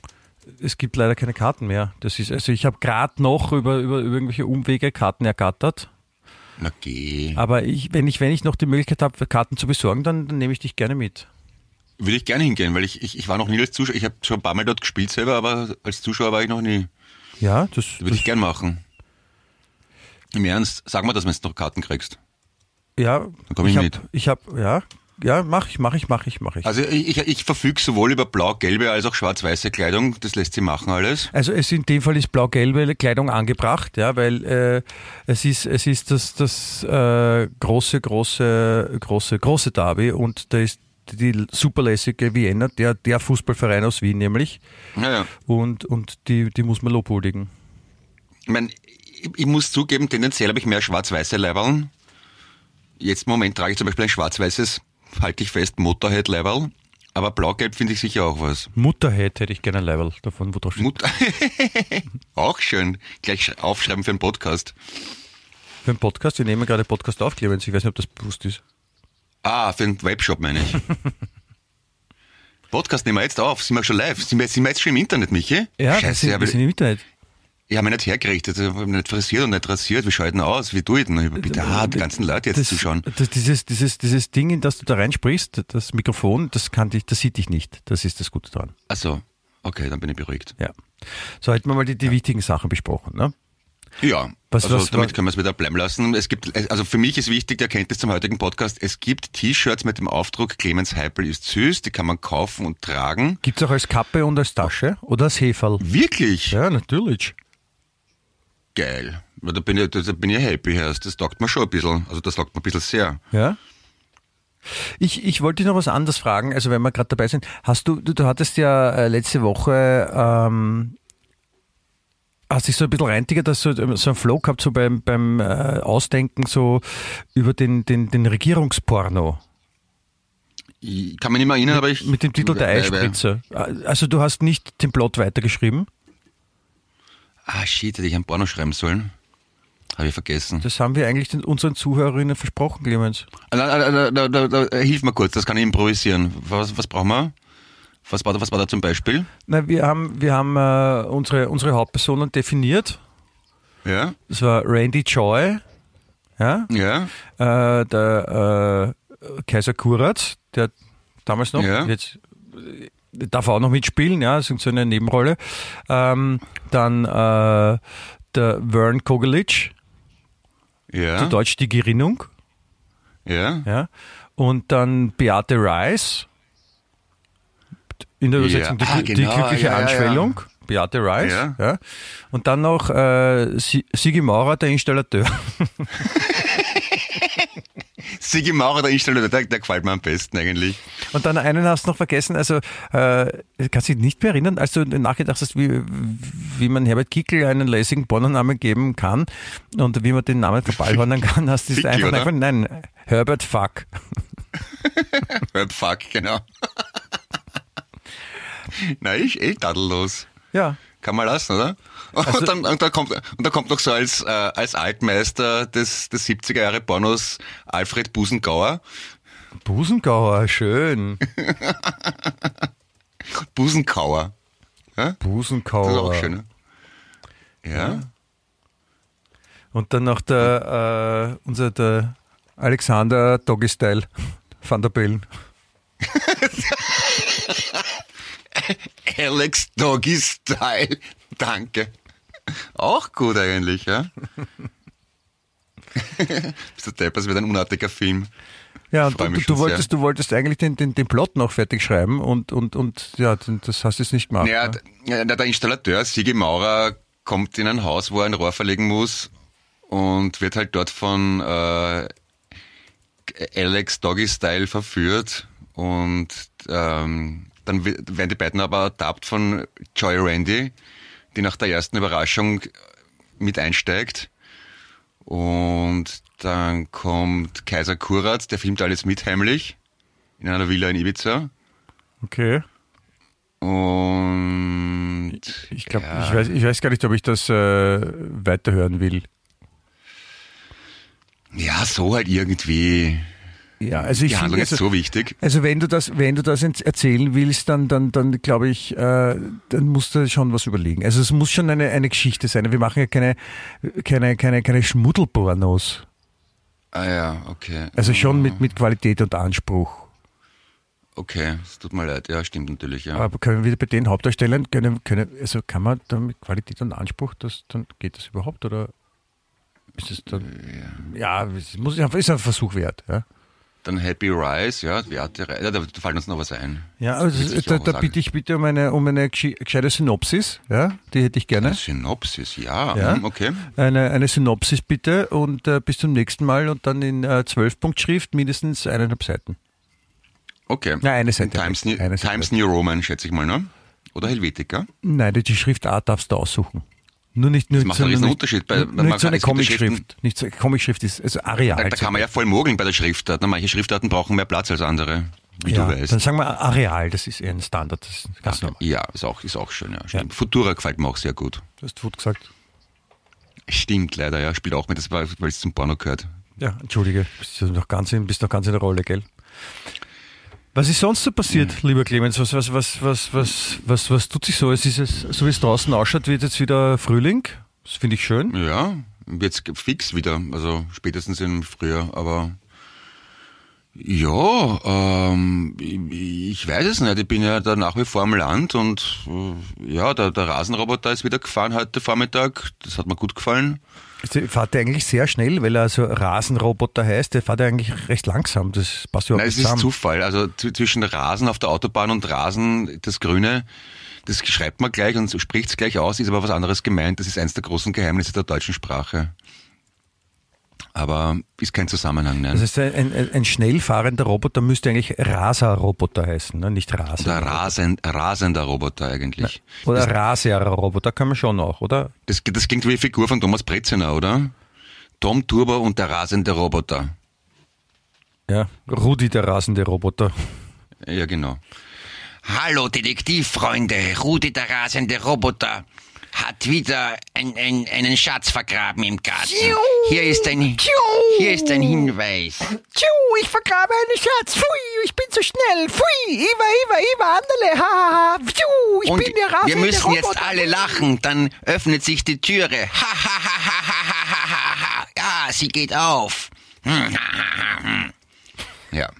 Es gibt leider keine Karten mehr. Das ist, also ich habe gerade noch über, über, über irgendwelche Umwege Karten ergattert. Na geh. Aber ich, wenn ich, wenn ich noch die Möglichkeit habe, Karten zu besorgen, dann, dann nehme ich dich gerne mit. Würde ich gerne hingehen, weil ich, ich, ich war noch nie als Zuschauer. Ich habe schon ein paar Mal dort gespielt selber, aber als Zuschauer war ich noch nie. Ja, das, Würde das ich gern machen. Im Ernst, sag mal, dass du jetzt noch Karten kriegst. ja. Dann komm ich hab, mit. Ich habe, ja, ja, mach ich, mach ich, mach ich, mach ich. Also ich, ich, ich verfüge sowohl über blau-gelbe als auch schwarz-weiße Kleidung. Das lässt sie machen alles. Also es in dem Fall ist blau-gelbe Kleidung angebracht, ja, weil äh, es ist es ist das das äh, große große große große Derby und da ist die superlässige Vienna, der der Fußballverein aus Wien nämlich Ja, ja. und und die die muss man lobhuldigen. Ich, mein, ich, ich muss zugeben, tendenziell habe ich mehr schwarz-weiße Leiberln. Jetzt im Moment trage ich zum Beispiel ein schwarz-weißes, halte ich fest, Motorhead-Leiberl. Aber blau-gelb finde ich sicher auch was. Mutterhead hätte ich gerne ein Level davon, wo drauf steht. Mut <laughs> auch schön. Gleich sch- aufschreiben für einen Podcast. Für einen Podcast, wir nehmen gerade Podcast auf, Clemens, ich weiß nicht, ob das bewusst ist. Ah, für einen Webshop meine ich. <laughs> Podcast nehmen wir jetzt auf. Sind wir schon live? Sind wir, sind wir jetzt schon im Internet, Michi? Ja, wir Scheiße, sind, aber wir sind im Internet. Ich habe mich nicht hergerichtet. Ich habe mich nicht frisiert und nicht rasiert. Wie schaut denn aus? Wie tue ich denn? Ich Bitte, ah, die ganzen Leute jetzt das, zuschauen. Das, dieses, dieses, dieses Ding, in das du da reinsprichst, das Mikrofon, das kann dich, das sieht dich nicht. Das ist das Gute dran. Ach so. Okay, dann bin ich beruhigt. Ja. So hätten wir mal die, die wichtigen Sachen besprochen. Ne? Ja, Was- also was- damit was- können wir es wieder bleiben lassen. Es gibt, also für mich ist wichtig, die Erkenntnis zum heutigen Podcast, es gibt T-Shirts mit dem Aufdruck Clemens Heipel ist süß, die kann man kaufen und tragen. Gibt es auch als Kappe und als Tasche oder als Heferl? Wirklich? Ja, natürlich. Geil. Ja, Da bin ich, da bin ich happy, Herst. Das taugt mir schon ein bisschen. Also das taugt mir ein bisschen sehr. Ja. Ich, ich wollte dich noch was anderes fragen, also wenn wir gerade dabei sind. Hast du, du, du hattest ja äh, letzte Woche, ähm, hast dich so ein bisschen reintigert, dass du so einen Flow gehabt, so beim, beim äh, Ausdenken so über den, den, den Regierungsporno. Ich kann mich nicht mehr erinnern, aber ich... Mit dem Titel der Weil- weil- Eispritze. Also du hast nicht den Plot weitergeschrieben. Ah, shit, hätte ich ein Porno schreiben sollen. Habe ich vergessen. Das haben wir eigentlich den, unseren Zuhörerinnen versprochen, Clemens. Da, da, da, hilf mir kurz, das kann ich improvisieren. Was, was brauchen wir? Was war, da, was war da zum Beispiel? Na, wir haben, wir haben äh, unsere, unsere Hauptpersonen definiert. Ja? Das war Randy Joy, ja, Ja? äh, der äh, Kaiser Kurat, der damals noch, Ja. jetzt darf auch noch mitspielen, ja, das ist so eine Nebenrolle. Ähm, dann äh, der Vern Kogelic, Ja? zu Deutsch die Gerinnung, Ja? ja, und dann Beate Reis, in der Ja. Übersetzung die, Ah, die genau, glückliche ja, ja, ja. Anschwellung. Beate Reis, Ja. ja. Und dann noch äh, Si- Sigi Maurer, der Installateur. <laughs> <laughs> Sigi Maurer, der Installateur, der, der gefällt mir am besten eigentlich. Und dann einen hast du noch vergessen, also äh, kannst du dich nicht mehr erinnern, als du nachgedacht hast, wie, wie man Herbert Kickel einen lässigen Pornonamen geben kann und wie man den Namen verballhornen <laughs> kann, hast du einfach, oder? einfach, nein, Herbert Fuck. <laughs> Hört fuck, genau. <laughs> Na, ich eh tadellos. Ja. Kann man lassen, oder? <laughs> Also- und, dann, und, dann kommt, und dann kommt noch so als, äh, als Altmeister des, des 70er Jahre Pornos Alfred Busengauer. Busengauer, schön. <laughs> Busenkauer. Das ist auch schön. ne? Ja. Und dann noch der, äh, unser, der Alexander Doggy Style <laughs> van der Bellen. <laughs> Alex Doggy Style. Danke. Auch gut eigentlich, ja. <laughs> Bist du depp, es wird ein unartiger Film. Ja, und Freu du, wolltest, du wolltest eigentlich den, den, den Plot noch fertig schreiben und, und, und ja, das hast du jetzt nicht gemacht. Ja, ne? der Installateur, Sigi Maurer, kommt in ein Haus, wo er ein Rohr verlegen muss und wird halt dort von äh, Alex Doggy Style verführt und ähm, dann werden die beiden aber ertappt von Joy Randy, die nach der ersten Überraschung mit einsteigt und dann kommt Kaiser Kurat, der filmt alles mit heimlich in einer Villa in Ibiza Okay. und Ich glaube, ja. ich, weiß, ich weiß gar nicht, ob ich das äh, weiterhören will. Ja, so halt irgendwie. Ja, also ich Die Handlung finde, ist also, so wichtig. also wenn du das, wenn du das erzählen willst, dann, dann, dann glaube ich, äh, dann musst du schon was überlegen. Also es muss schon eine, eine Geschichte sein. Wir machen ja keine, keine, keine, keine Schmuddelpornos. Ah ja, okay. Also schon mit, mit Qualität und Anspruch. Okay, es tut mir leid. Ja, stimmt natürlich, ja. Aber können wir bei den Hauptdarstellern, können, können, also kann man da mit Qualität und Anspruch, das, dann geht das überhaupt oder ist es dann, ja, es muss, ist ein Versuch wert. Ja. Dann Happy Rise, ja, Werte, ja, da fällt uns noch was ein. Ja, also da, da bitte ich bitte um eine, um eine gesche- gescheite Synopsis, ja, die hätte ich gerne. Synopsis, ja, Ja. hm, okay. Eine, eine Synopsis bitte und äh, bis zum nächsten Mal und dann in äh, 12 Punkt Schrift mindestens eineinhalb Seiten. Okay. Nein, eine Seite. Times, New, Eine Seite. Times New Roman, schätze ich mal, ne? Oder Helvetica? Nein, die Schriftart darfst du aussuchen. Nur nicht nur Das macht so, einen Unterschied. Bei- nur man nicht so eine ja Comicschrift. Nicht so, Comicschrift ist also Areal. Da, da kann man ja voll mogeln bei der Schriftart. Manche Schriftarten brauchen mehr Platz als andere, wie ja, du weißt. Dann sagen wir Areal, das ist eher ein Standard, das ist ganz normal. Ja, ist auch, ist auch schön, ja. Stimmt. Futura gefällt mir auch sehr gut. Du hast gut gesagt. Stimmt, leider, ja. Spielt auch mit, das war, weil es zum Porno gehört. Ja, entschuldige, bist du noch ganz in, bist noch ganz in der Rolle, gell? Was ist sonst so passiert, Hm. lieber Clemens? Was, was, was, was, was, was, was tut sich so? Es ist es, so wie es draußen ausschaut, wird jetzt wieder Frühling. Das finde ich schön. Ja, jetzt fix wieder, also spätestens im Frühjahr, aber ja, ähm, ich weiß es nicht. Ich bin ja da nach wie vor am Land und äh, ja, der, der Rasenroboter ist wieder gefahren heute Vormittag. Das hat mir gut gefallen. Der fährt der eigentlich sehr schnell, weil er also Rasenroboter heißt. Der fährt ja eigentlich recht langsam. Das passt überhaupt Nein, es nicht ist. Zufall. Also zw- zwischen Rasen auf der Autobahn und Rasen, das Grüne, das schreibt man gleich und spricht es gleich aus, ist aber was anderes gemeint. Das ist eins der großen Geheimnisse der deutschen Sprache. Aber ist kein Zusammenhang, ne? Das heißt, ein, ein, ein schnell fahrender Roboter müsste eigentlich Raser-Roboter heißen, ne? nicht Rasen. Oder rasend, rasender Roboter eigentlich. Oder Raser-Roboter kann man schon auch, oder? Das, das klingt wie eine Figur von Thomas Breziner, oder? Tom Turbo und der rasende Roboter. Ja, Rudi, der rasende Roboter. Ja, genau. Hallo Detektivfreunde, Rudi der rasende Roboter hat wieder ein, ein, einen Schatz vergraben im Garten. Hier ist ein, hier ist ein Hinweis. Ich vergrabe einen Schatz. Pfui, ich bin zu schnell. Pfui, Iva, Iva, Iva, Andele, hahaha. Ich Und bin der Raphael, Wir müssen der jetzt alle lachen, dann öffnet sich die Türe. Ha, ha, ha, ha, ha, ha, ha. Ja, sie geht auf. Hm, ha, ha, ha, hm. Ja.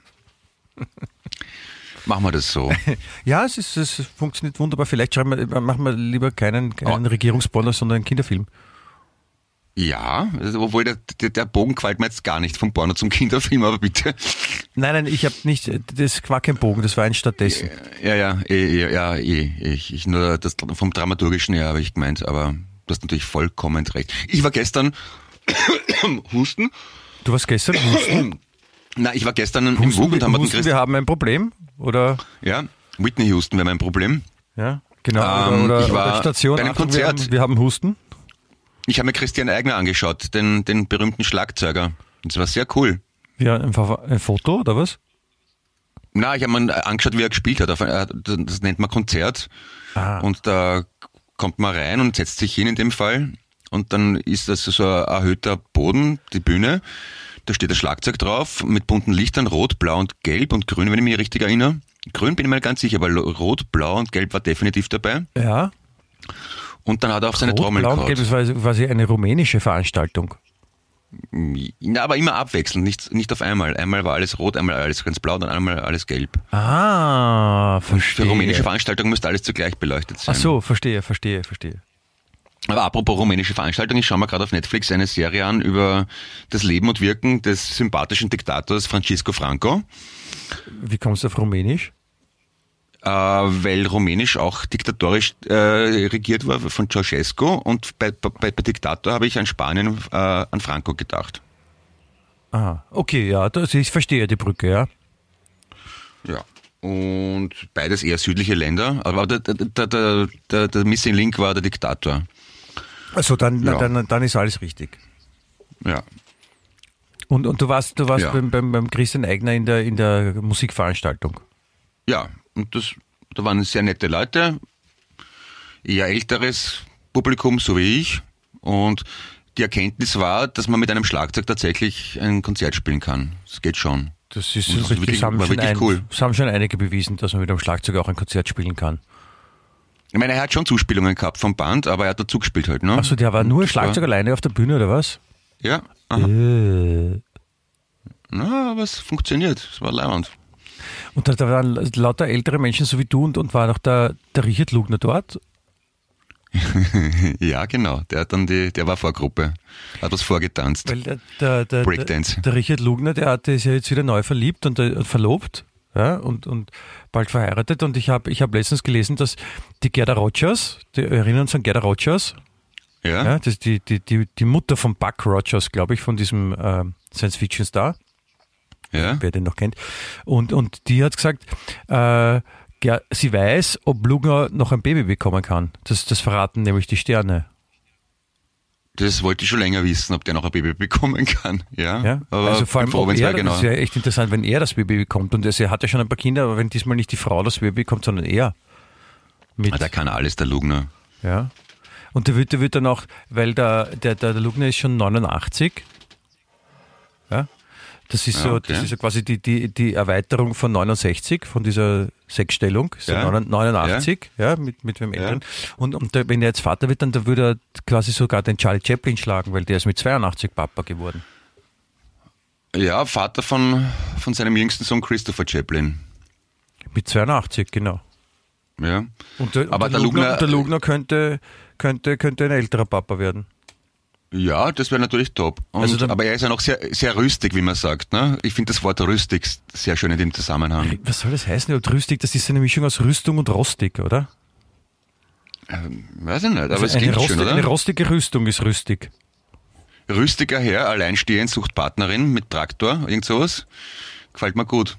Machen wir das so. <laughs> Ja, es, ist, es funktioniert wunderbar. Vielleicht schreiben wir, machen wir lieber keinen, keinen Regierungsporno, sondern einen Kinderfilm. Ja, also, obwohl der, der, der Bogen gefällt mir jetzt gar nicht vom Porno zum Kinderfilm, aber bitte. Nein, nein, ich habe nicht, das war kein Bogen, das war ein stattdessen. Ja, ja, eh, ja, ja, eh, ich, ich nur das vom dramaturgischen her habe ich gemeint, aber du hast natürlich vollkommen recht. Ich war gestern <coughs> Husten. Du warst gestern Husten. <coughs> Na, ich war gestern im WUK und haben wir Husten, wir haben ein Problem, oder? Ja, Whitney Houston wäre mein Problem. Ja, genau. Ähm, oder, oder, ich war oder Station bei einem Achtung, Wir Konzert. haben, wir haben Husten. Ich habe mir Christian Eigner angeschaut, den, den berühmten Schlagzeuger. Das war sehr cool. Ja, ein, ein Foto oder was? Na, ich habe mir angeschaut, wie er gespielt hat. Äh, Das nennt man Konzert. Ah. Und da kommt man rein und setzt sich hin in dem Fall. Und dann ist das so ein erhöhter Boden, die Bühne. Da steht das Schlagzeug drauf mit bunten Lichtern, rot, blau und gelb und grün, wenn ich mich richtig erinnere. Grün bin ich mir ganz sicher, aber lo- rot, blau und gelb war definitiv dabei. Ja. Und dann hat er auf seine Rot, Trommel Blau und. Gelb, das war quasi eine rumänische Veranstaltung. Na, aber immer abwechselnd, nicht, nicht auf einmal. Einmal war alles rot, einmal alles ganz blau, dann einmal alles gelb. Ah, Für verstehe. rumänische Veranstaltungen müsste alles zugleich beleuchtet sein. Ach so, verstehe, verstehe, verstehe. Aber apropos rumänische Veranstaltung, ich schaue mir gerade auf Netflix eine Serie an über das Leben und Wirken des sympathischen Diktators Francisco Franco, Wie kommst du auf Rumänisch? äh, weil Rumänisch auch diktatorisch äh, regiert war von Ceausescu und bei, bei, bei Diktator habe ich an Spanien äh, an Franco gedacht. Aha, okay, ja, das, ich verstehe die Brücke, ja. Ja. Und beides eher südliche Länder, aber der, der, der, der, der Missing Link war der Diktator. Also dann, Ja. dann, dann ist alles richtig. Ja. Und, und du warst, du warst Ja. beim, beim, beim Christian Eigner in der, in der Musikveranstaltung. Ja, und das, da waren sehr nette Leute, eher älteres Publikum, so wie ich. Und die Erkenntnis war, dass man mit einem Schlagzeug tatsächlich ein Konzert spielen kann. Das geht schon. Das ist das richtig, wirklich- das haben, war wirklich ein, cool. das haben schon einige bewiesen, dass man mit einem Schlagzeug auch ein Konzert spielen kann. Ich meine, er hat schon Zuspielungen gehabt vom Band, aber er hat dazu gespielt halt, ne? Achso, der war nur Schlagzeug alleine auf der Bühne, oder was? Ja, aha. Äh. Na, aber es funktioniert. Es war leibend. Und da, da waren lauter ältere Menschen, so wie du, und, und war noch der, der Richard Lugner dort. <laughs> ja, genau. Der hat dann die, der war Vorgruppe. Hat was vorgetanzt. Weil der, der, der, Breakdance. der, der Richard Lugner, der hat, ist ja jetzt wieder neu verliebt und äh, verlobt ja, und, und bald verheiratet. Und ich habe ich hab letztens gelesen, dass die Gerda Rogers, die erinnern uns an Gerda Rogers, Ja? ja, das die, die, die, die Mutter von Buck Rogers, glaube ich, von diesem äh, Science-Fiction-Star. Ja? wer den noch kennt. Und, und die hat gesagt, äh, sie weiß, ob Lugner noch ein Baby bekommen kann. Das, das verraten nämlich die Sterne. Das wollte ich schon länger wissen, ob der noch ein Baby bekommen kann. Ja. Ja? Aber also vor allem, froh, er, genau. das wäre echt interessant, wenn er das Baby bekommt. Und er hat ja schon ein paar Kinder, aber wenn diesmal nicht die Frau das Baby bekommt, sondern er. Mit, Ah, der kann alles, der Lugner. ja. Und der wird, der wird dann auch, weil der, der, der, der Lugner ist schon 89. Ja. Das ist Ja, so, okay. das ist so quasi die, die, die Erweiterung von 69, von dieser Sechsstellung, Ja. ja. 89, ja, mit, mit wem Ja. Älteren. Und, und der, wenn er jetzt Vater wird, dann da würde er quasi sogar den Charlie Chaplin schlagen, weil der ist mit 82 Papa geworden. Ja, Vater von, von seinem jüngsten Sohn Christopher Chaplin. Mit 82, genau. Ja. Und der, Aber und der, der Lugner, Lugner- der Lugner könnte, könnte, könnte ein älterer Papa werden. Ja, das wäre natürlich top. Und, Also dann- aber er ist ja noch sehr, sehr rüstig, wie man sagt. Ne? Ich finde das Wort rüstig sehr schön in dem Zusammenhang. Was soll das heißen? Rüstig, das ist eine Mischung aus Rüstung und rostig, oder? Ähm, weiß ich nicht, aber Also es eine, klingt rostige, schön, eine oder? rostige Rüstung ist rüstig. Rüstiger Herr, alleinstehend, sucht Partnerin mit Traktor, irgend sowas. Gefällt mir gut.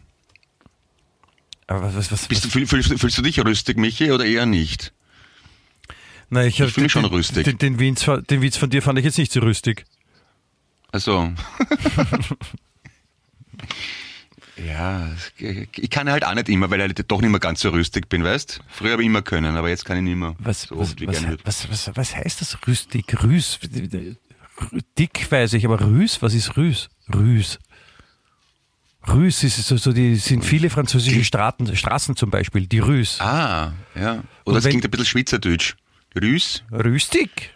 Aber was, was, was, Bist du, fühl- fühlst, fühlst du dich rüstig, Michi, oder eher nicht? Na, ich, hab fühl mich schon rüstig. Den, den, Witz, den Witz von dir fand ich jetzt nicht so rüstig. Also. <laughs> ja, ich kann halt auch nicht immer, weil ich doch nicht mehr ganz so rüstig bin, weißt? Früher habe ich immer können, aber jetzt kann ich nicht mehr. Was, so was, was, was, was, heißt das rüstig? Rüs? Dick weiß ich, aber Rüs? Was ist Rüs? Rüs. Rüs ist so, so die, sind viele französische Straßen, Straßen zum Beispiel, die Rüs. Ah, ja. Oder es klingt ein bisschen Schweizerdeutsch. Rüs, Rüstig?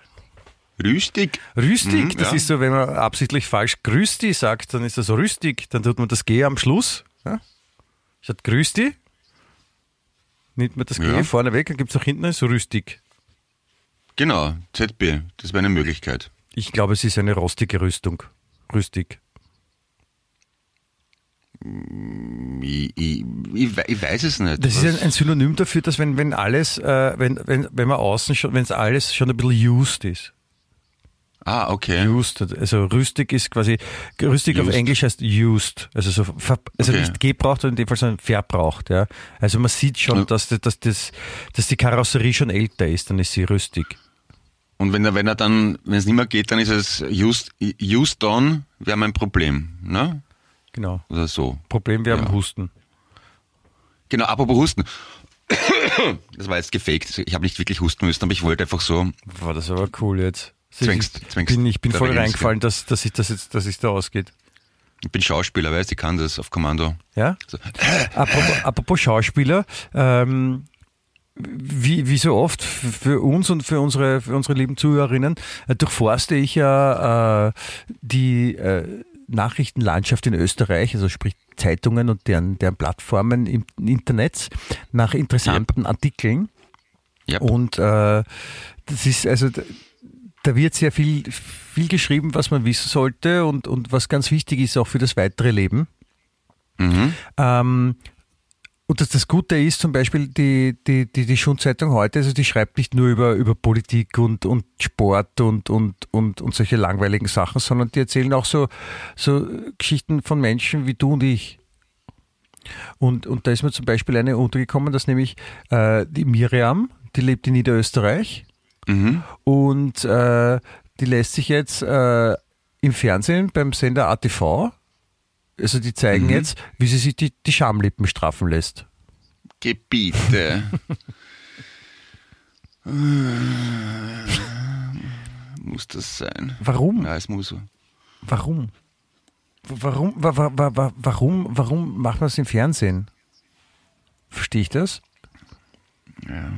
rüstig. Rüstig, Mhm, das ja. ist so, wenn man absichtlich falsch grüß sagt, dann ist das so rüstig. Dann tut man das G am Schluss. Ja? Statt grüß die, nimmt man das G Ja. vorne weg, dann gibt es auch hinten so rüstig. Genau, ZB, das wäre eine Möglichkeit. Ich glaube, es ist eine rostige Rüstung. Rüstig. Ich, ich, ich, ich weiß es nicht. Das ist ein, Synonym dafür, dass wenn, wenn alles, äh, wenn, wenn, wenn man außen schon, wenn es alles schon ein bisschen used ist. ah, okay. Used, also rüstig ist quasi, rüstig auf Used. Englisch heißt used, also so, ver, also Okay. nicht gebraucht, sondern in dem Fall sondern verbraucht, ja. Also man sieht schon, dass, das- dass, das, dass die Karosserie schon älter ist, dann ist sie rüstig. Und wenn er, wenn er dann, wenn es nicht mehr geht, dann ist es used, used on, wäre mein Problem, ne? Genau. Oder so. Problem, wir haben Ja. Husten. Genau, apropos Husten. <coughs> Das war jetzt gefaked. Ich habe nicht wirklich husten müssen, aber ich wollte einfach so. War das aber cool jetzt. Zwängst- ich zwängst bin, ich bin voll reingefallen, dass, dass ich das jetzt, dass es da ausgeht. Ich bin Schauspieler, weißt du, ich kann das auf Kommando. Ja? So. <coughs> Apropos, apropos Schauspieler, ähm, wie, wie so oft für uns und für unsere, für unsere lieben Zuhörerinnen äh, durchforste ich ja äh, die äh, Nachrichtenlandschaft in Österreich, also sprich Zeitungen und deren, deren Plattformen im Internet nach interessanten Artikeln. Ja. Und äh, das ist also da wird sehr viel, viel geschrieben, was man wissen sollte und, und was ganz wichtig ist auch für das weitere Leben. Mhm. Ähm, und das, das Gute ist zum Beispiel, die, die, die, die Schundzeitung heute, also die schreibt nicht nur über, über Politik und, und Sport und, und, und, und solche langweiligen Sachen, sondern die erzählen auch so, so Geschichten von Menschen wie du und ich. Und, und da ist mir zum Beispiel eine untergekommen, dass nämlich äh, die Miriam, die lebt in Niederösterreich Mhm. und äh, die lässt sich jetzt äh, im Fernsehen beim Sender ATV, also die zeigen Mhm. jetzt, wie sie sich die, die Schamlippen straffen lässt. Gebiete. <laughs> muss das sein? Warum? Ja, es muss so. Warum? Warum, wa, wa, wa, wa, warum, warum macht man das im Fernsehen? Verstehe ich das? Ja.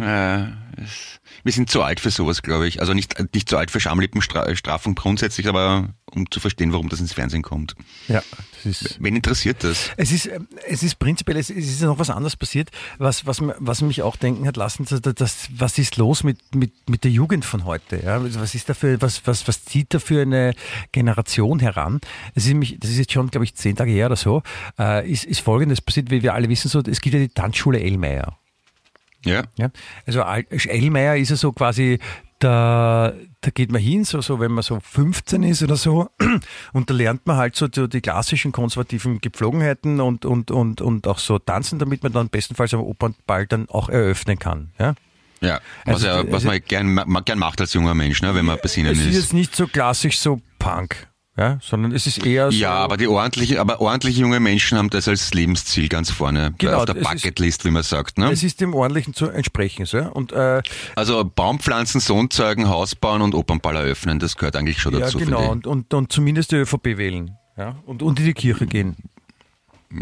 Äh, es, wir sind zu alt für sowas, glaube ich. Also nicht, nicht zu alt für Schamlippenstrafung grundsätzlich, aber um zu verstehen, warum das ins Fernsehen kommt. Ja, das ist. Wen interessiert das? Es ist, es ist prinzipiell, es ist noch was anderes passiert, was, was, was mich auch denken hat lassen, dass, dass, was ist los mit, mit, mit der Jugend von heute? Ja? Also was ist dafür, was, was, was zieht da für eine Generation heran? Es ist nämlich, das ist jetzt schon, glaube ich, zehn Tage her oder so, äh, ist, ist folgendes passiert, wie wir alle wissen, so, es gibt ja die Tanzschule Elmeier. Ja. ja. Also Ellmeier ist ja so quasi da, da geht man hin, so, so wenn man so 15 ist oder so, <clears throat> und da lernt man halt so die, klassischen konservativen Gepflogenheiten und, und, und, und auch so tanzen, damit man dann bestenfalls am Opernball dann auch eröffnen kann. Ja? Ja, was, also, ja, was also, man gern, gern macht als junger Mensch, ne, wenn man besinnen ist. Es ist jetzt nicht so klassisch so Punk ja, sondern es ist eher so. Ja, aber die ordentlichen, aber ordentliche junge Menschen haben das als Lebensziel ganz vorne genau, auf der Bucketlist, wie man sagt. Ne? Es ist dem ordentlichen zu entsprechen. So. Und, äh, also Baumpflanzen, Sohn zeugen, Haus bauen und Opernball eröffnen, das gehört eigentlich schon dazu. Ja, genau, und, und, und zumindest die ÖVP wählen. Ja? Und, und in die Kirche gehen.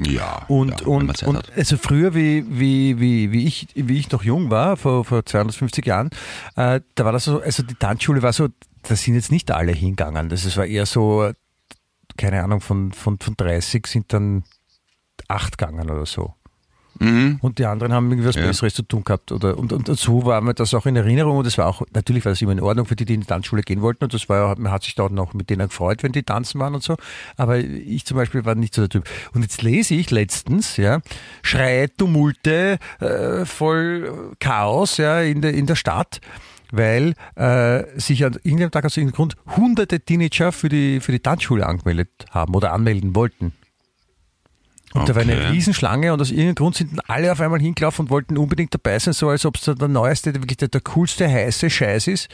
Ja. Und, ja, und, und also früher, wie, wie, wie, wie, ich, wie ich noch jung war, vor, vor 250 Jahren, äh, da war das so, also die Tanzschule war so da sind jetzt nicht alle hingegangen. Das war eher so, keine Ahnung, von, von, von 30 sind dann acht gegangen oder so. Mhm. Und die anderen haben irgendwie was ja. Besseres zu tun gehabt. Oder, und, und, und so war mir das auch in Erinnerung. Und das war auch, natürlich war das immer in Ordnung für die, die in die Tanzschule gehen wollten. Und das war, man hat sich dort noch mit denen gefreut, wenn die tanzen waren und so. Aber ich zum Beispiel war nicht so der Typ. Und jetzt lese ich letztens, ja, Schreie, Tumulte, äh, voll Chaos, ja, in der, in der Stadt weil äh, sich an irgendeinem Tag aus irgendeinem Grund hunderte Teenager für die, für die Tanzschule angemeldet haben oder anmelden wollten. Und okay. da war eine Riesenschlange und aus irgendeinem Grund sind alle auf einmal hingelaufen und wollten unbedingt dabei sein, so als ob es der neueste, wirklich der, der coolste, heiße Scheiß ist,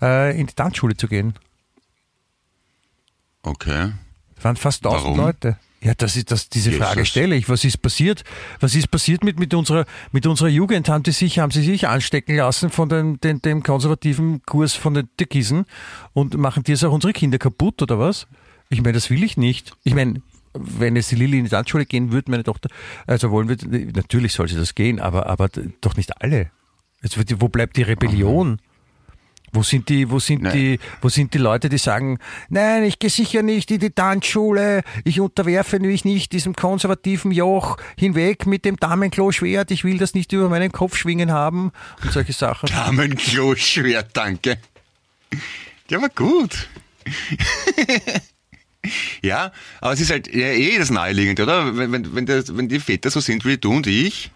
äh, in die Tanzschule zu gehen. Okay. Es waren fast tausend Leute. Ja, das ist das, diese Jesus. Frage stelle ich. Was ist passiert? Was ist passiert mit, mit, unserer, mit unserer Jugend? Haben, die sich, haben sie sich anstecken lassen von dem, dem, dem konservativen Kurs von den Türkisen und machen die jetzt auch unsere Kinder kaputt oder was? Ich meine, das will ich nicht. Ich meine, wenn jetzt die Lilly in die Tanzschule gehen würde, meine Tochter, also wollen wir, natürlich soll sie das gehen, aber, aber doch nicht alle. Jetzt, wo bleibt die Rebellion? Wo sind die, wo sind nein. die, wo sind die Leute, die sagen, nein, ich gehe sicher nicht in die Tanzschule, ich unterwerfe mich nicht diesem konservativen Joch hinweg mit dem Damenklo-Schwert, ich will das nicht über meinen Kopf schwingen haben und solche Sachen. Damenklo-Schwert, danke. Der war gut. ja, aber es ist halt ja, eh das naheliegend, oder? Wenn, wenn, wenn, das, wenn die Väter so sind wie du und ich,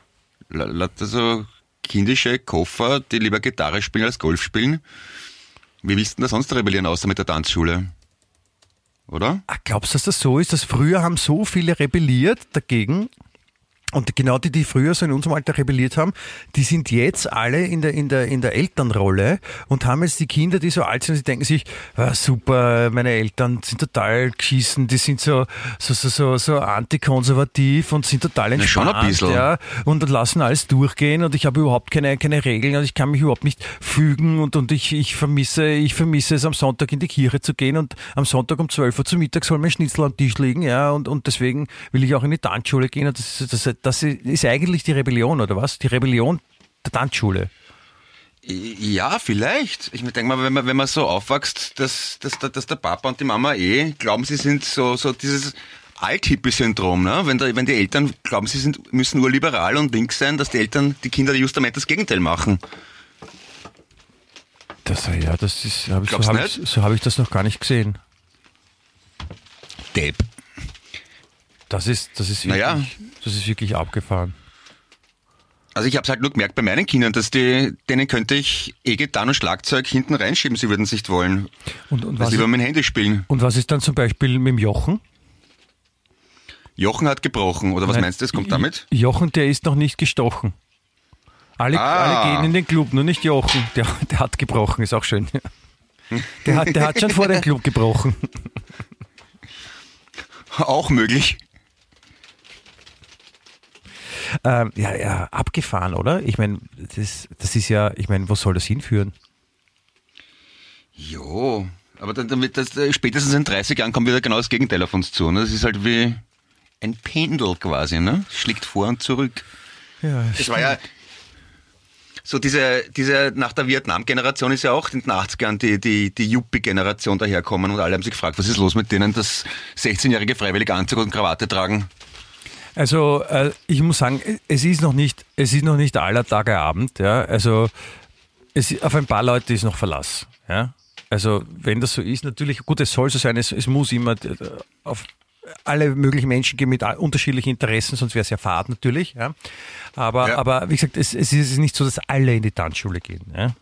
also kindische Koffer, die lieber Gitarre spielen als Golf spielen. Wie willst du denn da sonst rebellieren, außer mit der Tanzschule? Oder? Ach, glaubst du, dass das so ist, dass früher haben so viele rebelliert dagegen und genau die, die früher so in unserem Alter rebelliert haben, die sind jetzt alle in der, in der, in der Elternrolle und haben jetzt die Kinder, die so alt sind, die denken sich, ah, super, meine Eltern sind total geschissen, die sind so, so, so, so, so antikonservativ und sind total entspannt. Ja, schon ein bisschen. Ja, und lassen alles durchgehen und ich habe überhaupt keine, keine Regeln und ich kann mich überhaupt nicht fügen und, und ich, ich vermisse, ich vermisse es am Sonntag in die Kirche zu gehen und am Sonntag um 12 Uhr zu Mittag soll mein Schnitzel am Tisch liegen, ja, und, und deswegen will ich auch in die Tanzschule gehen und das, das, das ist eigentlich die Rebellion, oder was? Die Rebellion der Tanzschule. Ja, vielleicht. Ich denke mal, wenn man, wenn man so aufwächst, dass, dass, dass der Papa und die Mama eh glauben, sie sind so, so dieses Althippie-Syndrom, ne? Wenn, der, wenn die Eltern glauben, sie sind, müssen nur liberal und links sein, dass die Eltern, die Kinder justament das Gegenteil machen. Das, ja, das ist, hab ich, so habe ich, so hab ich das noch gar nicht gesehen. Depp. Das ist, das ist wirklich, naja. das ist wirklich abgefahren. Also ich habe es halt nur gemerkt bei meinen Kindern, dass die, denen könnte ich E-Gitarre und Schlagzeug hinten reinschieben, sie würden es nicht wollen. Und, und was lieber mit dem Handy spielen. Und was ist dann zum Beispiel mit dem Jochen? Jochen hat gebrochen, oder was Nein, meinst du, es kommt damit? Jochen, der ist noch nicht gestochen. Alle, ah. alle gehen in den Club, nur nicht Jochen. Der, der hat gebrochen, ist auch schön. Der hat, der hat schon vor dem Club gebrochen. <laughs> Auch möglich. Ähm, ja, ja, abgefahren, oder? Ich meine, das, das ist ja, ich meine, wo soll das hinführen? Jo, aber dann, damit das, äh, spätestens in 30 Jahren kommt wieder genau das Gegenteil auf uns zu. Ne? Das ist halt wie ein Pendel quasi, ne? Schlägt vor und zurück. Ja, das war ja, so diese, diese nach der Vietnam-Generation ist ja auch in den 80ern die, die, die Yuppie-Generation daherkommen und alle haben sich gefragt, was ist los mit denen, dass 16-jährige freiwillig Anzug und Krawatte tragen? Also äh, ich muss sagen, es ist noch nicht, es ist noch nicht aller Tage Abend. Ja? Also es, auf ein paar Leute ist noch Verlass. Ja? Also wenn das so ist, natürlich, gut, es soll so sein, es, es muss immer äh, auf alle möglichen Menschen geben mit unterschiedlichen Interessen, sonst wäre es ja fad natürlich. Ja? Aber, ja. aber wie gesagt, es, es ist nicht so, dass alle in die Tanzschule gehen. Ja?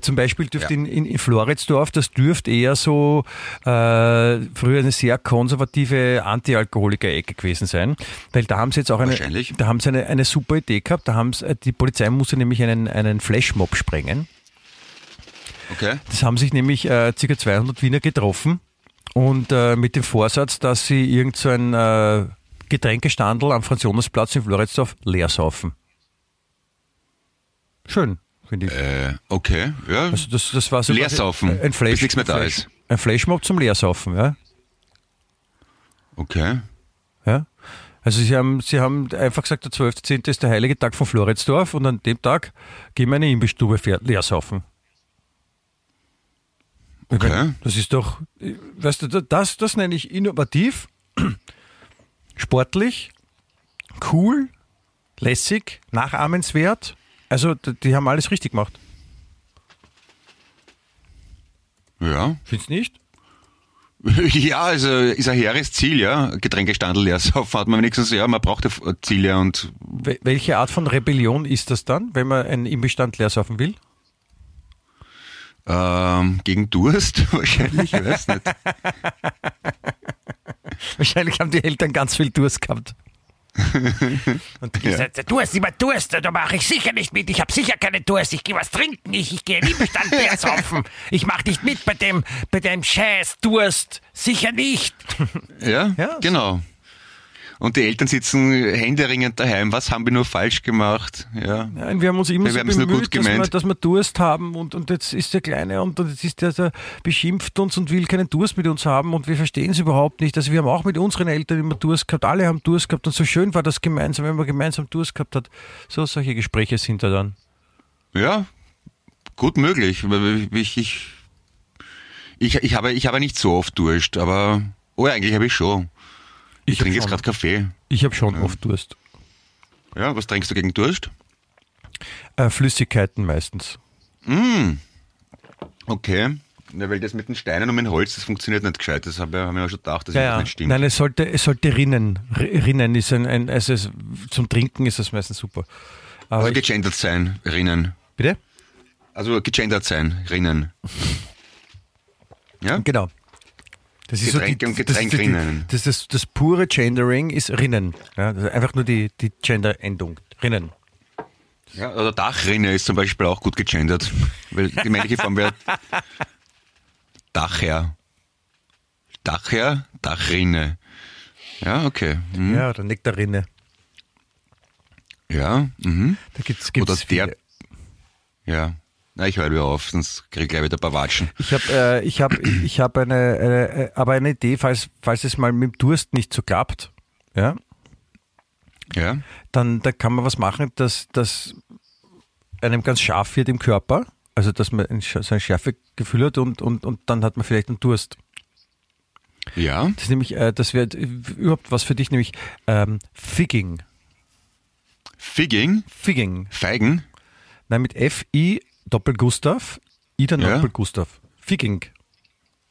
Zum Beispiel dürfte ja. in, in, in Floridsdorf, das dürfte eher so äh, früher eine sehr konservative Anti-Alkoholiker-Ecke gewesen sein, weil da haben sie jetzt auch eine, da haben sie eine, eine super Idee gehabt. Da haben sie, äh, die Polizei musste nämlich einen, einen Flashmob sprengen. Okay. Das haben sich nämlich äh, ca. 200 Wiener getroffen und äh, mit dem Vorsatz, dass sie irgend so ein äh, Getränkestandel am Franz-Jonas-Platz in Floridsdorf leer saufen. Schön ich. Äh, okay, ja. Also das, das war so Leersaufen, ein Flash, bis nichts mehr da Flash, ist. Ein Flashmob zum Leersaufen, ja. Okay. Ja. Also sie haben, sie haben einfach gesagt, der 12.10. ist der heilige Tag von Floridsdorf und an dem Tag gehen wir eine Imbissstube leersaufen. Okay. Das ist doch, weißt du, das, das nenne ich innovativ, <clears throat> sportlich, cool, lässig, nachahmenswert also, die haben alles richtig gemacht. Ja. Findest du nicht? <laughs> Ja, also ist ein hehres Ziel, ja. Getränkestandel leer saufen hat man wenigstens, ja, man braucht ja Ziele und. Welche Art von Rebellion ist das dann, wenn man einen Imbestand leer saufen will? Ähm, gegen Durst <laughs> wahrscheinlich, ich weiß nicht. <laughs> wahrscheinlich haben die Eltern ganz viel Durst gehabt. <laughs> Und die ja. gesagt, du hast immer Durst, da mache ich sicher nicht mit. Ich habe sicher keine Durst. Ich gehe was trinken. Ich, ich gehe nie Bestand Bier saufen. <laughs> Ich mache nicht mit bei dem, bei dem Scheiß Durst. Sicher nicht. Ja, ja genau. Und die Eltern sitzen händeringend daheim. Was haben wir nur falsch gemacht? Ja. Nein, wir haben uns immer wir so bemüht, dass wir, dass wir Durst haben und, und jetzt ist der Kleine und, und jetzt ist der, der beschimpft uns und will keinen Durst mit uns haben und wir verstehen es überhaupt nicht. Also wir haben auch mit unseren Eltern immer Durst gehabt. Alle haben Durst gehabt und so schön war das gemeinsam, wenn man gemeinsam Durst gehabt hat. So solche Gespräche sind da dann. Ja, gut möglich. Ich, ich, ich, ich, habe, ich habe nicht so oft Durst, aber oh, eigentlich habe ich schon. Ich, ich trinke jetzt gerade Kaffee. Ich habe schon ja. oft Durst. Ja, was trinkst du gegen Durst? Äh, Flüssigkeiten meistens. Mm. Okay. Ja, weil das mit den Steinen und mit dem Holz, das funktioniert nicht gescheit. Das habe ich mir auch schon gedacht, dass ja, das nicht stimmt. Nein, es sollte, es sollte rinnen. Rinnen ist ein, ein also es, zum Trinken ist das meistens super. Aber also gegendert sein, rinnen. Bitte? Also gegendert sein, rinnen. Ja? Genau. Das ist Getränke so die, und Getränkrinnen. Das, das, das, das, pure Gendering ist Rinnen. Ja, einfach nur die, die Gender-Endung. Rinnen. Ja, oder Dachrinne ist zum Beispiel auch gut gegendert. Weil die männliche Form wäre <laughs> Dachherr. Dachherr, Dachrinne. Ja, okay. Mhm. Ja, oder Nektarine. Ja, mhm. Da gibt's, gibt's Oder der. Viele. Ja. Na, ich höre wieder auf, sonst kriege ich gleich wieder ein paar Watschen. Ich habe äh, ich hab, ich hab eine, eine, aber eine Idee, falls, falls es mal mit dem Durst nicht so klappt, ja, ja. dann da kann man was machen, dass, dass einem ganz scharf wird im Körper, also dass man ein, so ein Schärfegefühl hat und, und, und dann hat man vielleicht einen Durst. Ja. Das nämlich, äh, das wäre überhaupt was für dich, nämlich ähm, Figging. Figging? Figging. Feigen? Nein, mit F-I Doppel-Gustav, Ida ja. Doppel-Gustav. Figging.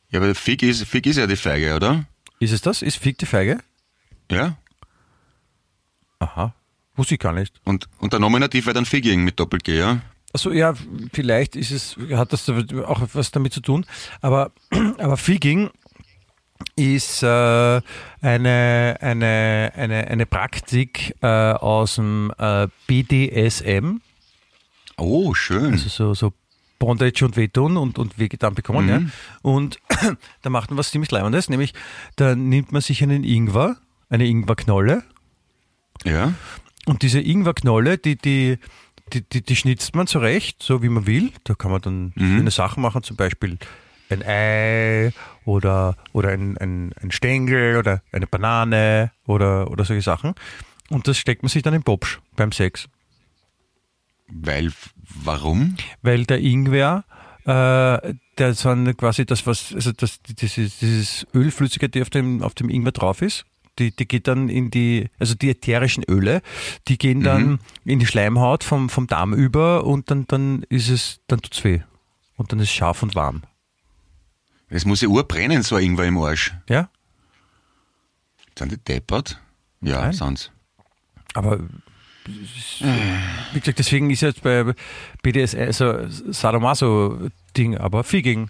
Ja, aber Fig ist, Fig ist ja die Feige, oder? Ist es das? Ist Fig die Feige? Ja. Aha. Wusste ich gar nicht. Und, und der Nominativ wäre dann Figging mit Doppel-G, ja? Also ja, vielleicht ist es, hat das auch was damit zu tun. Aber, <clears throat> aber Figging ist äh, eine, eine, eine, eine Praktik äh, aus dem äh, BDSM. Oh, schön. Also so, so Bondage und Wehtun und, und Vegetan bekommen. Mhm. Ja. Und <clears throat> da macht man was ziemlich Leibendes, nämlich da nimmt man sich einen Ingwer, eine Ingwerknolle. Ja. Und diese Ingwerknolle, die, die, die, die, die schnitzt man zurecht, so wie man will. Da kann man dann mhm. schöne Sachen machen, zum Beispiel ein Ei oder, oder ein, ein, ein Stängel oder eine Banane oder, oder solche Sachen. Und das steckt man sich dann im Popsch beim Sex. Weil, warum? weil der Ingwer, äh, der ein, quasi das, was, also das, dieses, dieses Ölflüssigkeit, die auf dem, auf dem Ingwer drauf ist, die, die geht dann in die, also die ätherischen Öle, die gehen dann in die Schleimhaut vom, vom Darm über und dann, dann ist es, dann tut's weh. Und dann ist es scharf und warm. Es muss ja urbrennen, so irgendwo im Arsch. Ja? Sind die deppert? Ja, Nein. sind's. Aber wie gesagt, deswegen ist jetzt bei BDS also Sadomaso-Ding, aber Figging.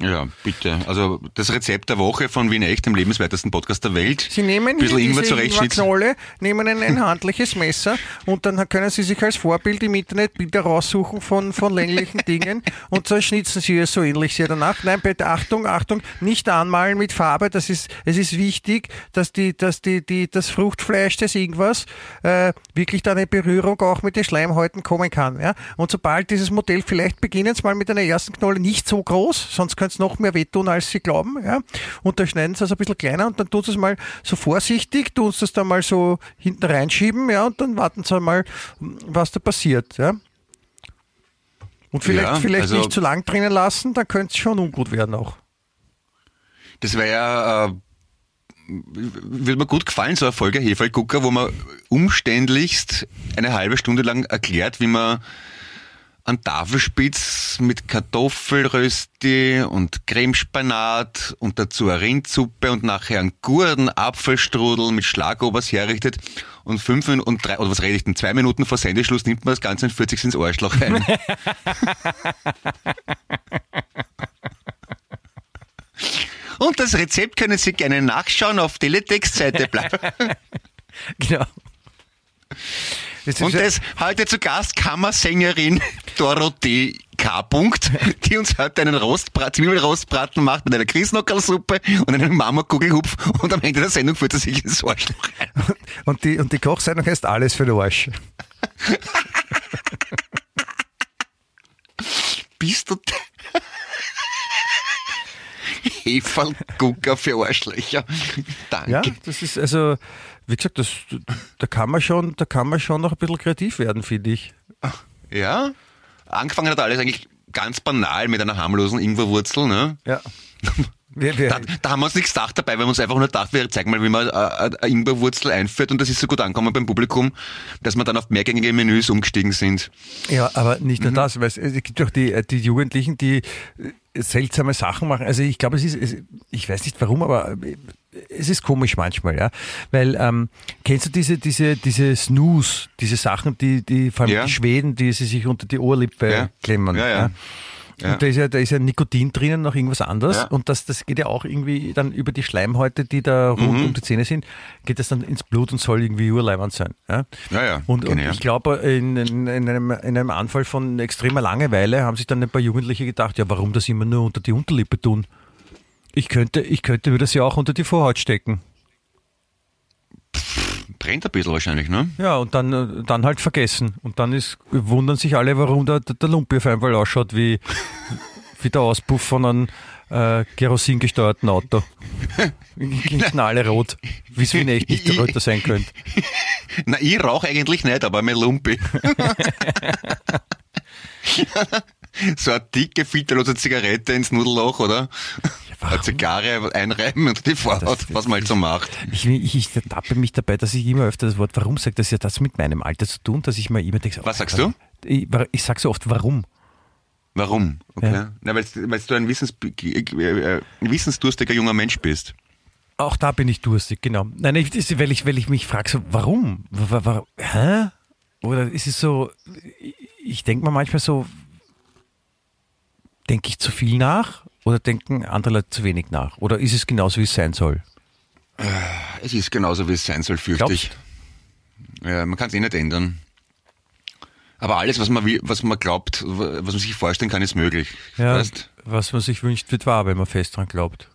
Ja, bitte. Also das Rezept der Woche von Wien Echt, dem lebenswertesten Podcast der Welt. Sie nehmen Bisschen hier Ingwer. Ingwerknolle, nehmen ein, ein handliches Messer und dann können Sie sich als Vorbild im Internet Bilder raussuchen von, von länglichen Dingen <laughs> und so schnitzen Sie es so ähnlich sehr danach. Nein, bitte Achtung, Achtung, nicht anmalen mit Farbe. Das ist, es ist wichtig, dass die, dass die, die, das Fruchtfleisch des Ingwers äh, wirklich da eine Berührung auch mit den Schleimhäuten kommen kann. Ja? Und sobald dieses Modell, vielleicht beginnen Sie mal mit einer ersten Knolle nicht so groß, sonst könnte es noch mehr wehtun, als Sie glauben. Ja? Und da schneiden Sie es ein bisschen kleiner und dann tun Sie es mal so vorsichtig, tun Sie es dann mal so hinten reinschieben, ja, und dann warten Sie mal, was da passiert. Ja? Und vielleicht, Ja, vielleicht also- nicht zu lang drinnen lassen, dann könnte es schon ungut werden auch. Das wäre ja, äh, würde mir gut gefallen, so eine Folge Hefeigucker, wo man umständlichst eine halbe Stunde lang erklärt, wie man einen Tafelspitz mit Kartoffelrösti und Cremespanat und dazu eine Rindsuppe und nachher einen Gurden Apfelstrudel mit Schlagobers herrichtet und fünf und drei, oder was rede ich denn, zwei Minuten vor Sendeschluss nimmt man das Ganze und 40 ins Arschloch ein. <laughs> Und das Rezept können Sie gerne nachschauen auf Teletext-Seite bleiben. <laughs> Genau. Und das heute zu Gast Kammersängerin <laughs> Dorothee K. Punkt, die uns heute einen Rostbrat, Zwiebelrostbraten macht mit einer Christnockerlsuppe und einem Marmorkugelhupf und am Ende der Sendung führt sie sich ins Arschloch rein. <laughs> und, die, und die Kochsendung heißt alles für den Arsch. <laughs> Bist du... Heferlgucker für Arschlöcher. Danke. Ja, das ist also, wie gesagt, das, da kann man schon, da kann man schon noch ein bisschen kreativ werden, finde ich. Ja. Angefangen hat alles eigentlich ganz banal mit einer harmlosen Ingwerwurzel, ne? Ja. Da, da haben wir uns nichts gedacht dabei, weil wir uns einfach nur gedacht, wir zeigen mal, wie man äh, eine Ingwerwurzel einführt und das ist so gut angekommen beim Publikum, dass wir dann auf mehrgängige Menüs umgestiegen sind. Ja, aber nicht Mhm. nur das, weil es, es gibt auch die, äh, die Jugendlichen, die äh, seltsame Sachen machen. Also ich glaube, es ist, es, ich weiß nicht warum, aber äh, es ist komisch manchmal, ja. Weil, ähm, kennst du diese, diese, diese Snooze, diese Sachen, die, die, vor allem Ja. die Schweden, die sie sich unter die Ohrlippe Ja. klemmen. Ja, ja. Ja. Und da ist ja, da ist ja Nikotin drinnen, noch irgendwas anderes. Ja. Und das, das geht ja auch irgendwie dann über die Schleimhäute, die da rund Mhm. um die Zähne sind, geht das dann ins Blut und soll irgendwie urleibend sein. Ja, Ja, ja, Und, und ich, glaube, in, in, in, einem, in einem Anfall von extremer Langeweile haben sich dann ein paar Jugendliche gedacht, ja, warum das immer nur unter die Unterlippe tun? Ich könnte, ich könnte mir das ja auch unter die Vorhaut stecken. Brennt ein bisschen wahrscheinlich, ne? Ja, und dann, äh, dann halt vergessen. Und dann ist, wundern sich alle, warum der, der, Lumpi auf einmal ausschaut wie, <laughs> wie der Auspuff von einem äh, kerosingesteuerten Auto. <laughs> Knallerot. Wie es <laughs> wie echt nicht der Röter sein könnte. Na, ich rauche eigentlich nicht, aber mein Lumpi. so eine dicke, filterlose Zigarette ins Nudelloch, oder? Eine Zigarre einreiben und die Vorhaut, was man halt so macht. Ich, ich, ich ertappe mich dabei, dass ich immer öfter das Wort warum sage. Das hat das mit meinem Alter zu tun, dass ich mir immer denke, Was sagst warum? Ich, ich sage so oft warum. Warum? Okay. Ja. Na, weil, weil du ein Wissens, äh, wissensdurstiger junger Mensch bist. Auch da bin ich durstig, genau. Nein, ich, weil, ich, weil ich mich frage, so, warum? Wa- wa- hä? Oder ist es so, ich- ich denke mir manchmal so, denke ich zu viel nach oder denken andere Leute zu wenig nach? Oder ist es genauso, wie es sein soll? Es ist genauso, wie es sein soll, fürchte Glaubst ich. Ja, man kann es eh nicht ändern. Aber alles, was man, will, was man glaubt, was man sich vorstellen kann, ist möglich. Ja, Weißt? was man sich wünscht, wird wahr, wenn man fest dran glaubt.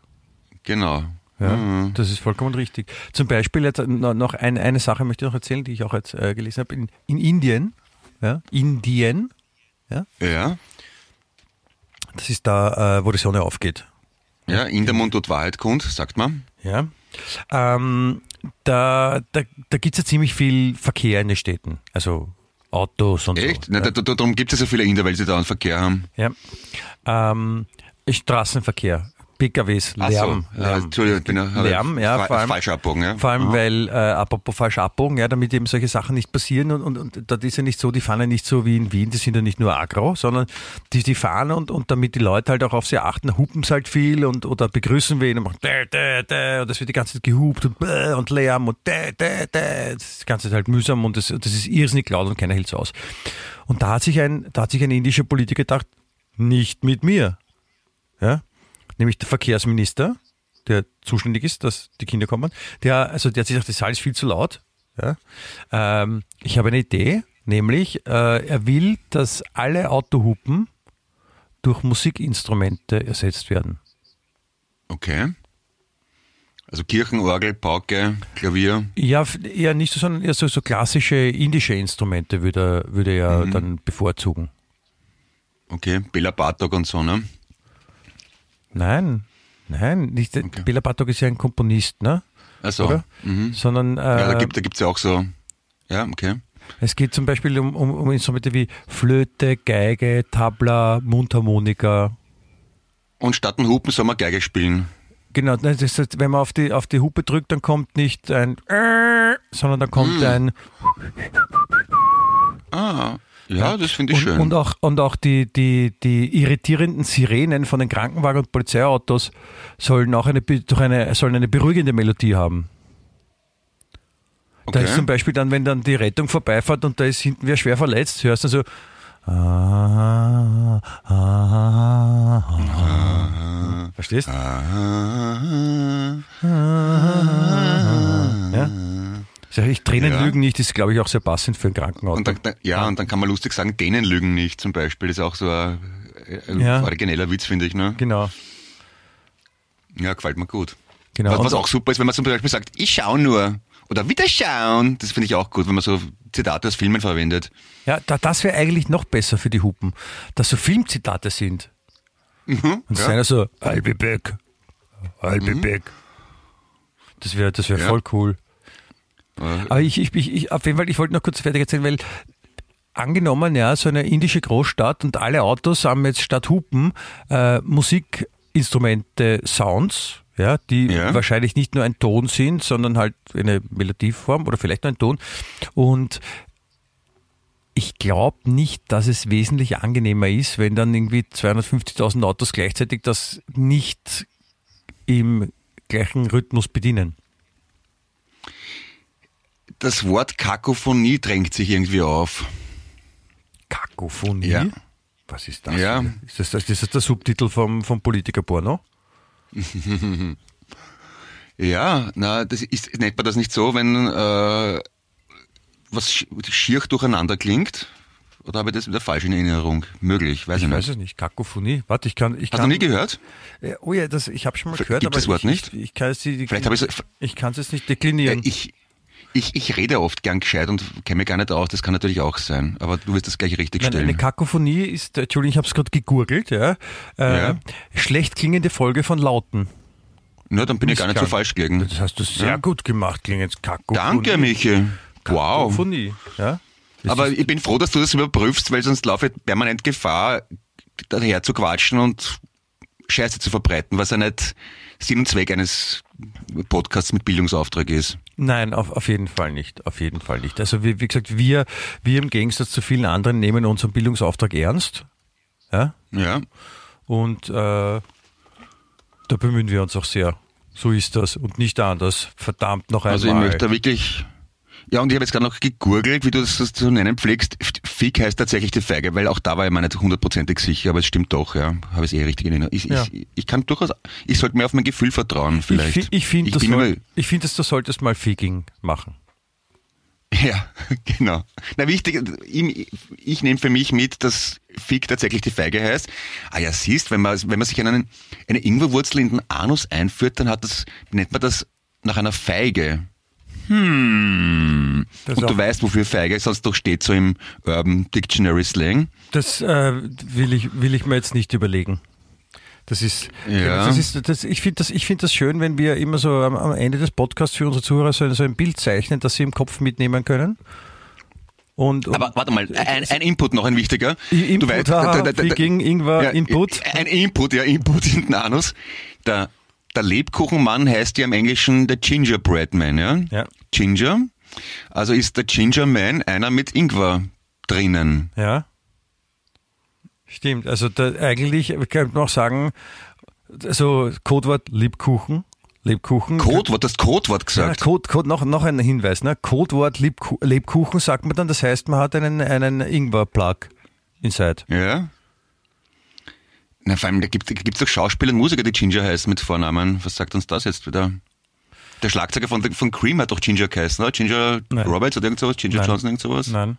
Genau. Ja, Mhm. Das ist vollkommen richtig. Zum Beispiel jetzt no- noch ein, eine Sache möchte ich noch erzählen, die ich auch jetzt äh, gelesen habe. In, in Indien, ja, Indien, Ja, das ist da, äh, wo die Sonne aufgeht. ja, in der Mund tut Wahrheit kund, sagt man. Ja. Ähm, da da, da gibt es ja ziemlich viel Verkehr in den Städten. Also Autos und Echt? so. Na, ja. da, da, darum gibt es ja so viele Inder, weil sie da einen Verkehr haben. Ja. Ähm, Straßenverkehr, PKWs, Lärm. so, ja, Entschuldigung, ich bin ja, Lärm, ja, fa vor allem- falsch abbogen, ja. Vor allem, weil, äh, apropos falsch abbogen, ja, damit eben solche Sachen nicht passieren und, und, und das ist ja nicht so, die fahren ja nicht so wie in Wien, die sind ja nicht nur agro, sondern die, die fahren und, und damit die Leute halt auch auf sie achten, hupen sie halt viel und oder begrüßen wen und machen dä, dä, dä, und das wird die ganze Zeit gehupt und, und Lärm und dä, dä, dä. das ist ganze Zeit halt mühsam und das, das ist irrsinnig laut und keiner hält's aus. Und da hat sich ein, da hat sich ein indischer Politiker gedacht, nicht mit mir. Ja? Nämlich der Verkehrsminister, der zuständig ist, dass die Kinder kommen, der, also der hat sich gedacht, das Saal ist viel zu laut. Ja? Ähm, ich habe eine Idee, nämlich äh, er will, dass alle Autohupen durch Musikinstrumente ersetzt werden. Okay. Also Kirchenorgel, Pauke, Klavier. Ja, eher nicht so, sondern eher so, so klassische indische Instrumente würde er, würde er dann bevorzugen. Okay, Bela Bartok und so, ne? Nein, nein, nicht. Okay. Bela Bartok ist ja ein Komponist, ne? Also, Oder? Mhm. Sondern äh, Ja, da gibt da gibt's ja auch so. Ja, okay. Es geht zum Beispiel um, um, um Instrumente wie Flöte, Geige, Tabla, Mundharmonika. Und statt ein Hupen soll man Geige spielen. Genau, das heißt, wenn man auf die, auf die Hupe drückt, dann kommt nicht ein äh, sondern dann kommt Hm. ein Ah, ja, das finde ich und, schön. und auch, und auch die, die, die irritierenden Sirenen von den Krankenwagen und Polizeiautos sollen auch eine, durch eine, sollen eine beruhigende Melodie haben. Da ist zum Beispiel dann, wenn dann die Rettung vorbeifährt und da ist hinten wer schwer verletzt, hörst du so. Ah, ah, ah, Verstehst? Ah, Ja? Sag ich, Tränen Ja. lügen nicht, ist glaube ich auch sehr passend für ein dann, ja, und dann kann man lustig sagen, denen lügen nicht zum Beispiel. Das ist auch so ein, ein Ja. origineller Witz, finde ich. Ne? genau. Ja, gefällt mir gut. genau. Was, was auch super ist, wenn man zum Beispiel sagt, ich schau nur. Oder wieder schauen. Das finde ich auch gut, wenn man so Zitate aus Filmen verwendet. Ja, da, das wäre eigentlich noch besser für die Hupen, dass so Filmzitate sind. Und ja. einer so, I'll be back, I'll be back. Das wäre das wär Ja. voll cool. Aber ich, ich, ich, ich, auf jeden Fall, ich wollte noch kurz fertig erzählen, weil angenommen, ja, so eine indische Großstadt und alle Autos haben jetzt statt Hupen äh, Musikinstrumente, Sounds, ja, die Ja. wahrscheinlich nicht nur ein Ton sind, sondern halt eine Melodieform oder vielleicht nur ein Ton. Und ich glaube nicht, dass es wesentlich angenehmer ist, wenn dann irgendwie 250.000 Autos gleichzeitig das nicht im gleichen Rhythmus bedienen. Das Wort Kakophonie drängt sich irgendwie auf. Kakophonie? Ja. Was ist das? Ja. Ist das, das ist der Subtitel vom, vom Politiker-Porno? <laughs> Ja, na, das ist, nennt man das nicht so, wenn äh, was sch- schier durcheinander klingt? Oder habe ich das wieder falsch in Erinnerung? Möglich, weiß ich, Ich nicht. weiß es nicht. Kakophonie? Warte, ich kann. Ich Hast kann du nie gehört? Äh, Oh ja, das, ich habe schon mal Gibt gehört, aber das Wort ich, nicht? Ich, ich kann es die, Vielleicht habe ich ich kann es jetzt nicht deklinieren. Äh, ich, ich, ich rede oft gern gescheit und kenne mich gar nicht aus. Das kann natürlich auch sein. Aber du wirst das gleich richtig Nein, eine stellen. Kakophonie ist, Entschuldigung, ich habe es gerade gegurgelt, ja, äh, Ja. schlecht klingende Folge von Lauten. Na, dann bin ich gar nicht so falsch gelegen. Das hast du sehr Ja. gut gemacht, klingt jetzt Kakophonie. Danke, Michi. Wow. Kakophonie, ja. Das Aber ich bin froh, dass du das überprüfst, weil sonst laufe ich permanent Gefahr, daher zu quatschen und Scheiße zu verbreiten, was ja nicht Sinn und Zweck eines Podcasts mit Bildungsauftrag ist. Nein, auf, auf jeden Fall nicht, auf jeden Fall nicht. Also wie, wie gesagt, wir, wir im Gegensatz zu vielen anderen nehmen unseren Bildungsauftrag ernst, ja, Ja. und äh, da bemühen wir uns auch sehr. So ist das und nicht anders. Verdammt noch einmal. Also ich möchte wirklich. Ja, und ich habe jetzt gerade noch gegurgelt, wie du das zu nennen pflegst. Fick heißt tatsächlich die Feige, weil auch da war ich mir nicht hundertprozentig sicher, aber es stimmt doch, ja. Habe ich es eh richtig in. Ich, Ja. ich, ich kann durchaus, ich sollte mir auf mein Gefühl vertrauen, ich vielleicht. fi- ich finde, ich das soll, ich finde, dass du solltest mal Figging machen. Ja, <laughs> genau. Na wichtig, ich, ich nehme für mich mit, dass Fick tatsächlich die Feige heißt. Ah ja, siehst, wenn man, wenn man sich einen, eine Ingwerwurzel in den Anus einführt, dann hat das, nennt man das nach einer Feige. Hm. Das Und du weißt, wofür Feige sonst doch steht, so im Urban Dictionary Slang. Das äh, will, ich, will ich mir jetzt nicht überlegen. Das ist, Ja. das ist das, ich finde das, ich finde das schön, wenn wir immer so am, am Ende des Podcasts für unsere Zuhörer so, ein- so ein Bild zeichnen, das sie im Kopf mitnehmen können. Und, und Aber warte mal, ein, ein Input noch ein wichtiger. Input, weißt, haha, da- da- da- wie gegen Ingwer ja, Input. Ein Input, ja, Input in den Anus. Der, der Lebkuchenmann heißt ja im Englischen der Gingerbread Man, ja? Ja. Ginger. Also ist der Ginger Man einer mit Ingwer drinnen. Ja. Stimmt. Also da, eigentlich könnte man auch sagen, so Codewort Lebkuchen. Lebkuchen. Codewort, das Codewort Ja, gesagt. Code, Code, noch, noch ein Hinweis. Ne? Codewort Lebku Lebkuchen sagt man dann, das heißt, man hat einen, einen Ingwer-Plug inside. Ja. Na, vor allem, da gibt es doch Schauspieler und Musiker, die Ginger heißen mit Vornamen. Was sagt uns das jetzt wieder? Der Schlagzeuger von, von Cream hat doch Ginger geheißen, oder? Ginger Nein. Roberts oder irgend sowas? Ginger Nein. Johnson, irgend sowas? Nein,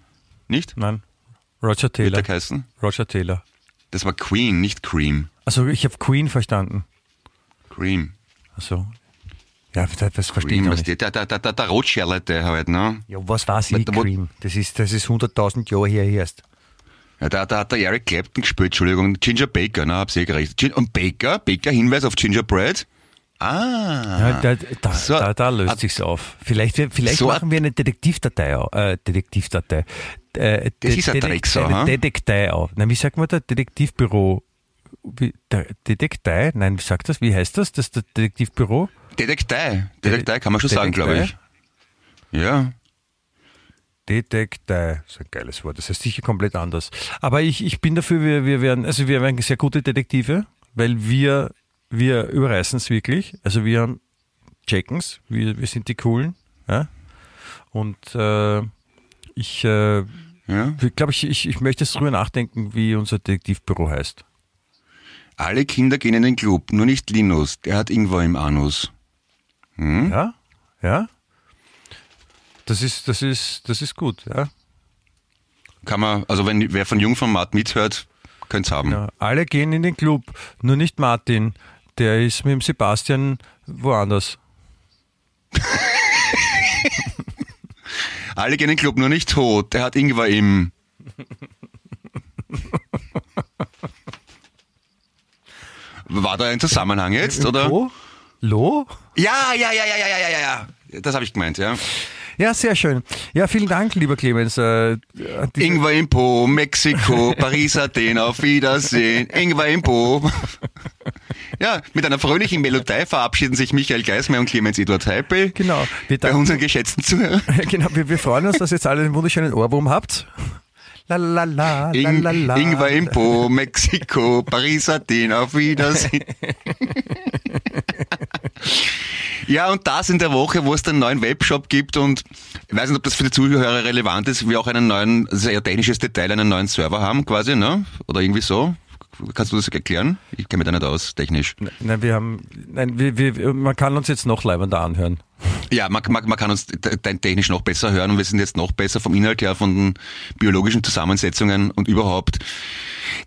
Nicht? nein. Roger Wird Taylor. der geheißen? Roger Taylor. Das war Queen, nicht Cream. Also ich habe Queen verstanden. Cream. Also ja, das, das verstehe ich Cream, was nicht. der, der, der, der, der Rotschärlete halt, ne? Ja, was weiß ich, Cream? Das ist, das ist 100.000 Jahre her erst. Ja, da, da hat der Eric Clapton gespielt, Entschuldigung. Ginger Baker, ne, hab's eh gerecht. Und Baker, Baker, Hinweis auf Gingerbread. Ah. Ja, da, da, So, da, da ah, löst sich's auf. Vielleicht, vielleicht so machen wir eine Detektivdatei auf. Äh, Detektivdatei. Äh, Das ist ein Drecksau, eine? Detektei auf. Na, wie sagt man da? Detektivbüro. Detektei? Nein, wie sagt das? Wie heißt das? Das Detektivbüro? Detektei. Detektei kann man schon sagen, glaube ich. Ja. Detektei. Das ist ein geiles Wort. Das heißt sicher komplett anders. Aber ich, ich bin dafür, wir, wir werden, also wir werden sehr gute Detektive, weil wir, wir überreißen es wirklich. Also wir checken's, wir, wir sind die Coolen. Ja? Und äh, ich äh, ja. glaube, ich, ich, ich möchte jetzt drüber nachdenken, wie unser Detektivbüro heißt. Alle Kinder gehen in den Club, nur nicht Linus. Der hat Ingwer im Anus. Hm? Ja? Ja? Das ist, das ist, das ist gut, ja. Kann man, also wenn wer von Jungformat mithört, könnt's haben. ja. Alle gehen in den Club, nur nicht Martin. Der ist mit dem Sebastian woanders. <laughs> Alle gehen in den Club, nur nicht tot. Der hat Ingwer im. War da ein Zusammenhang jetzt, oder? Lo? Lo? Ja, ja, ja, ja, ja, ja, ja, ja. Das habe ich gemeint, ja. Ja, sehr schön. Ja, vielen Dank, lieber Clemens. Äh, Ingwer im Po, Mexiko, Paris, Athen, auf Wiedersehen. Ingwer im Po. Ja, mit einer fröhlichen Melodie verabschieden sich Michael Geismar und Clemens Eduard Heipel. Genau. Wir, Bei unseren geschätzten Zuhörern. <laughs> genau wir, wir freuen uns, dass ihr jetzt alle einen wunderschönen Ohrwurm habt. La la la, Ing, la la. Ingwer im Po, Mexiko, Paris, Athen, auf Wiedersehen. <laughs> Ja, und das in der Woche, wo es den neuen Webshop gibt und ich weiß nicht, ob das für die Zuhörer relevant ist, wir auch einen neuen, eher technisches Detail, einen neuen Server haben quasi, ne? Oder irgendwie so. Kannst du das erklären? Ich kenne mich da nicht aus, technisch. Nein, wir haben, nein, wir, wir, man kann uns jetzt noch leibender anhören. Ja, man, man, man kann uns te- te- technisch noch besser hören und wir sind jetzt noch besser vom Inhalt her, von den biologischen Zusammensetzungen und überhaupt.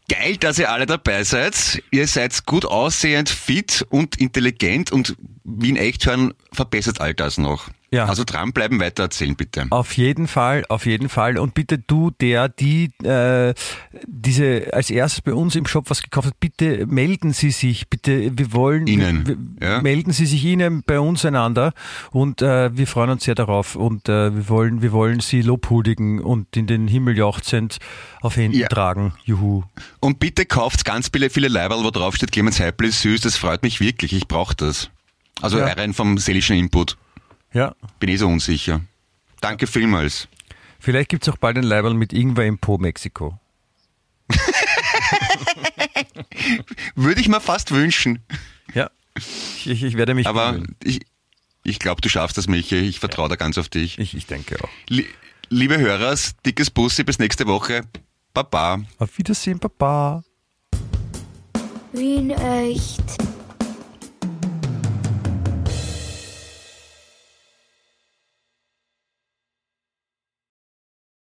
Geil, dass ihr alle dabei seid. Ihr seid gut aussehend, fit und intelligent und wie in echt hören, verbessert all das noch. Ja. Also dranbleiben, weiter erzählen bitte. Auf jeden Fall, auf jeden Fall. Und bitte du, der, die äh, diese als erstes bei uns im Shop was gekauft hat, bitte melden Sie sich, bitte, wir wollen Ihnen, ja? melden Sie sich Ihnen bei uns einander und äh, wir freuen uns sehr darauf und äh, wir wollen, wir wollen Sie lobhudigen und in den Himmel jauchzend auf Händen Ja. tragen. Juhu. Und bitte kauft ganz viele, viele Leiberl, wo drauf steht, Clemens Heipel ist süß, das freut mich wirklich, ich brauche das. Also Ja. rein vom seelischen Input. Ja. Bin eh so unsicher. Danke vielmals. Vielleicht gibt's auch bald ein Leiberl mit Ingwer im Po Mexiko. <laughs> Würde ich mir fast wünschen. Ja. Ich, ich werde mich Aber bemühen. ich, ich glaube, du schaffst das, Michi. Ich vertraue da ganz auf dich. Ich, ich denke auch. Lie- Liebe Hörer, dickes Bussi, bis nächste Woche. Baba. Auf Wiedersehen, Papa. Wien echt.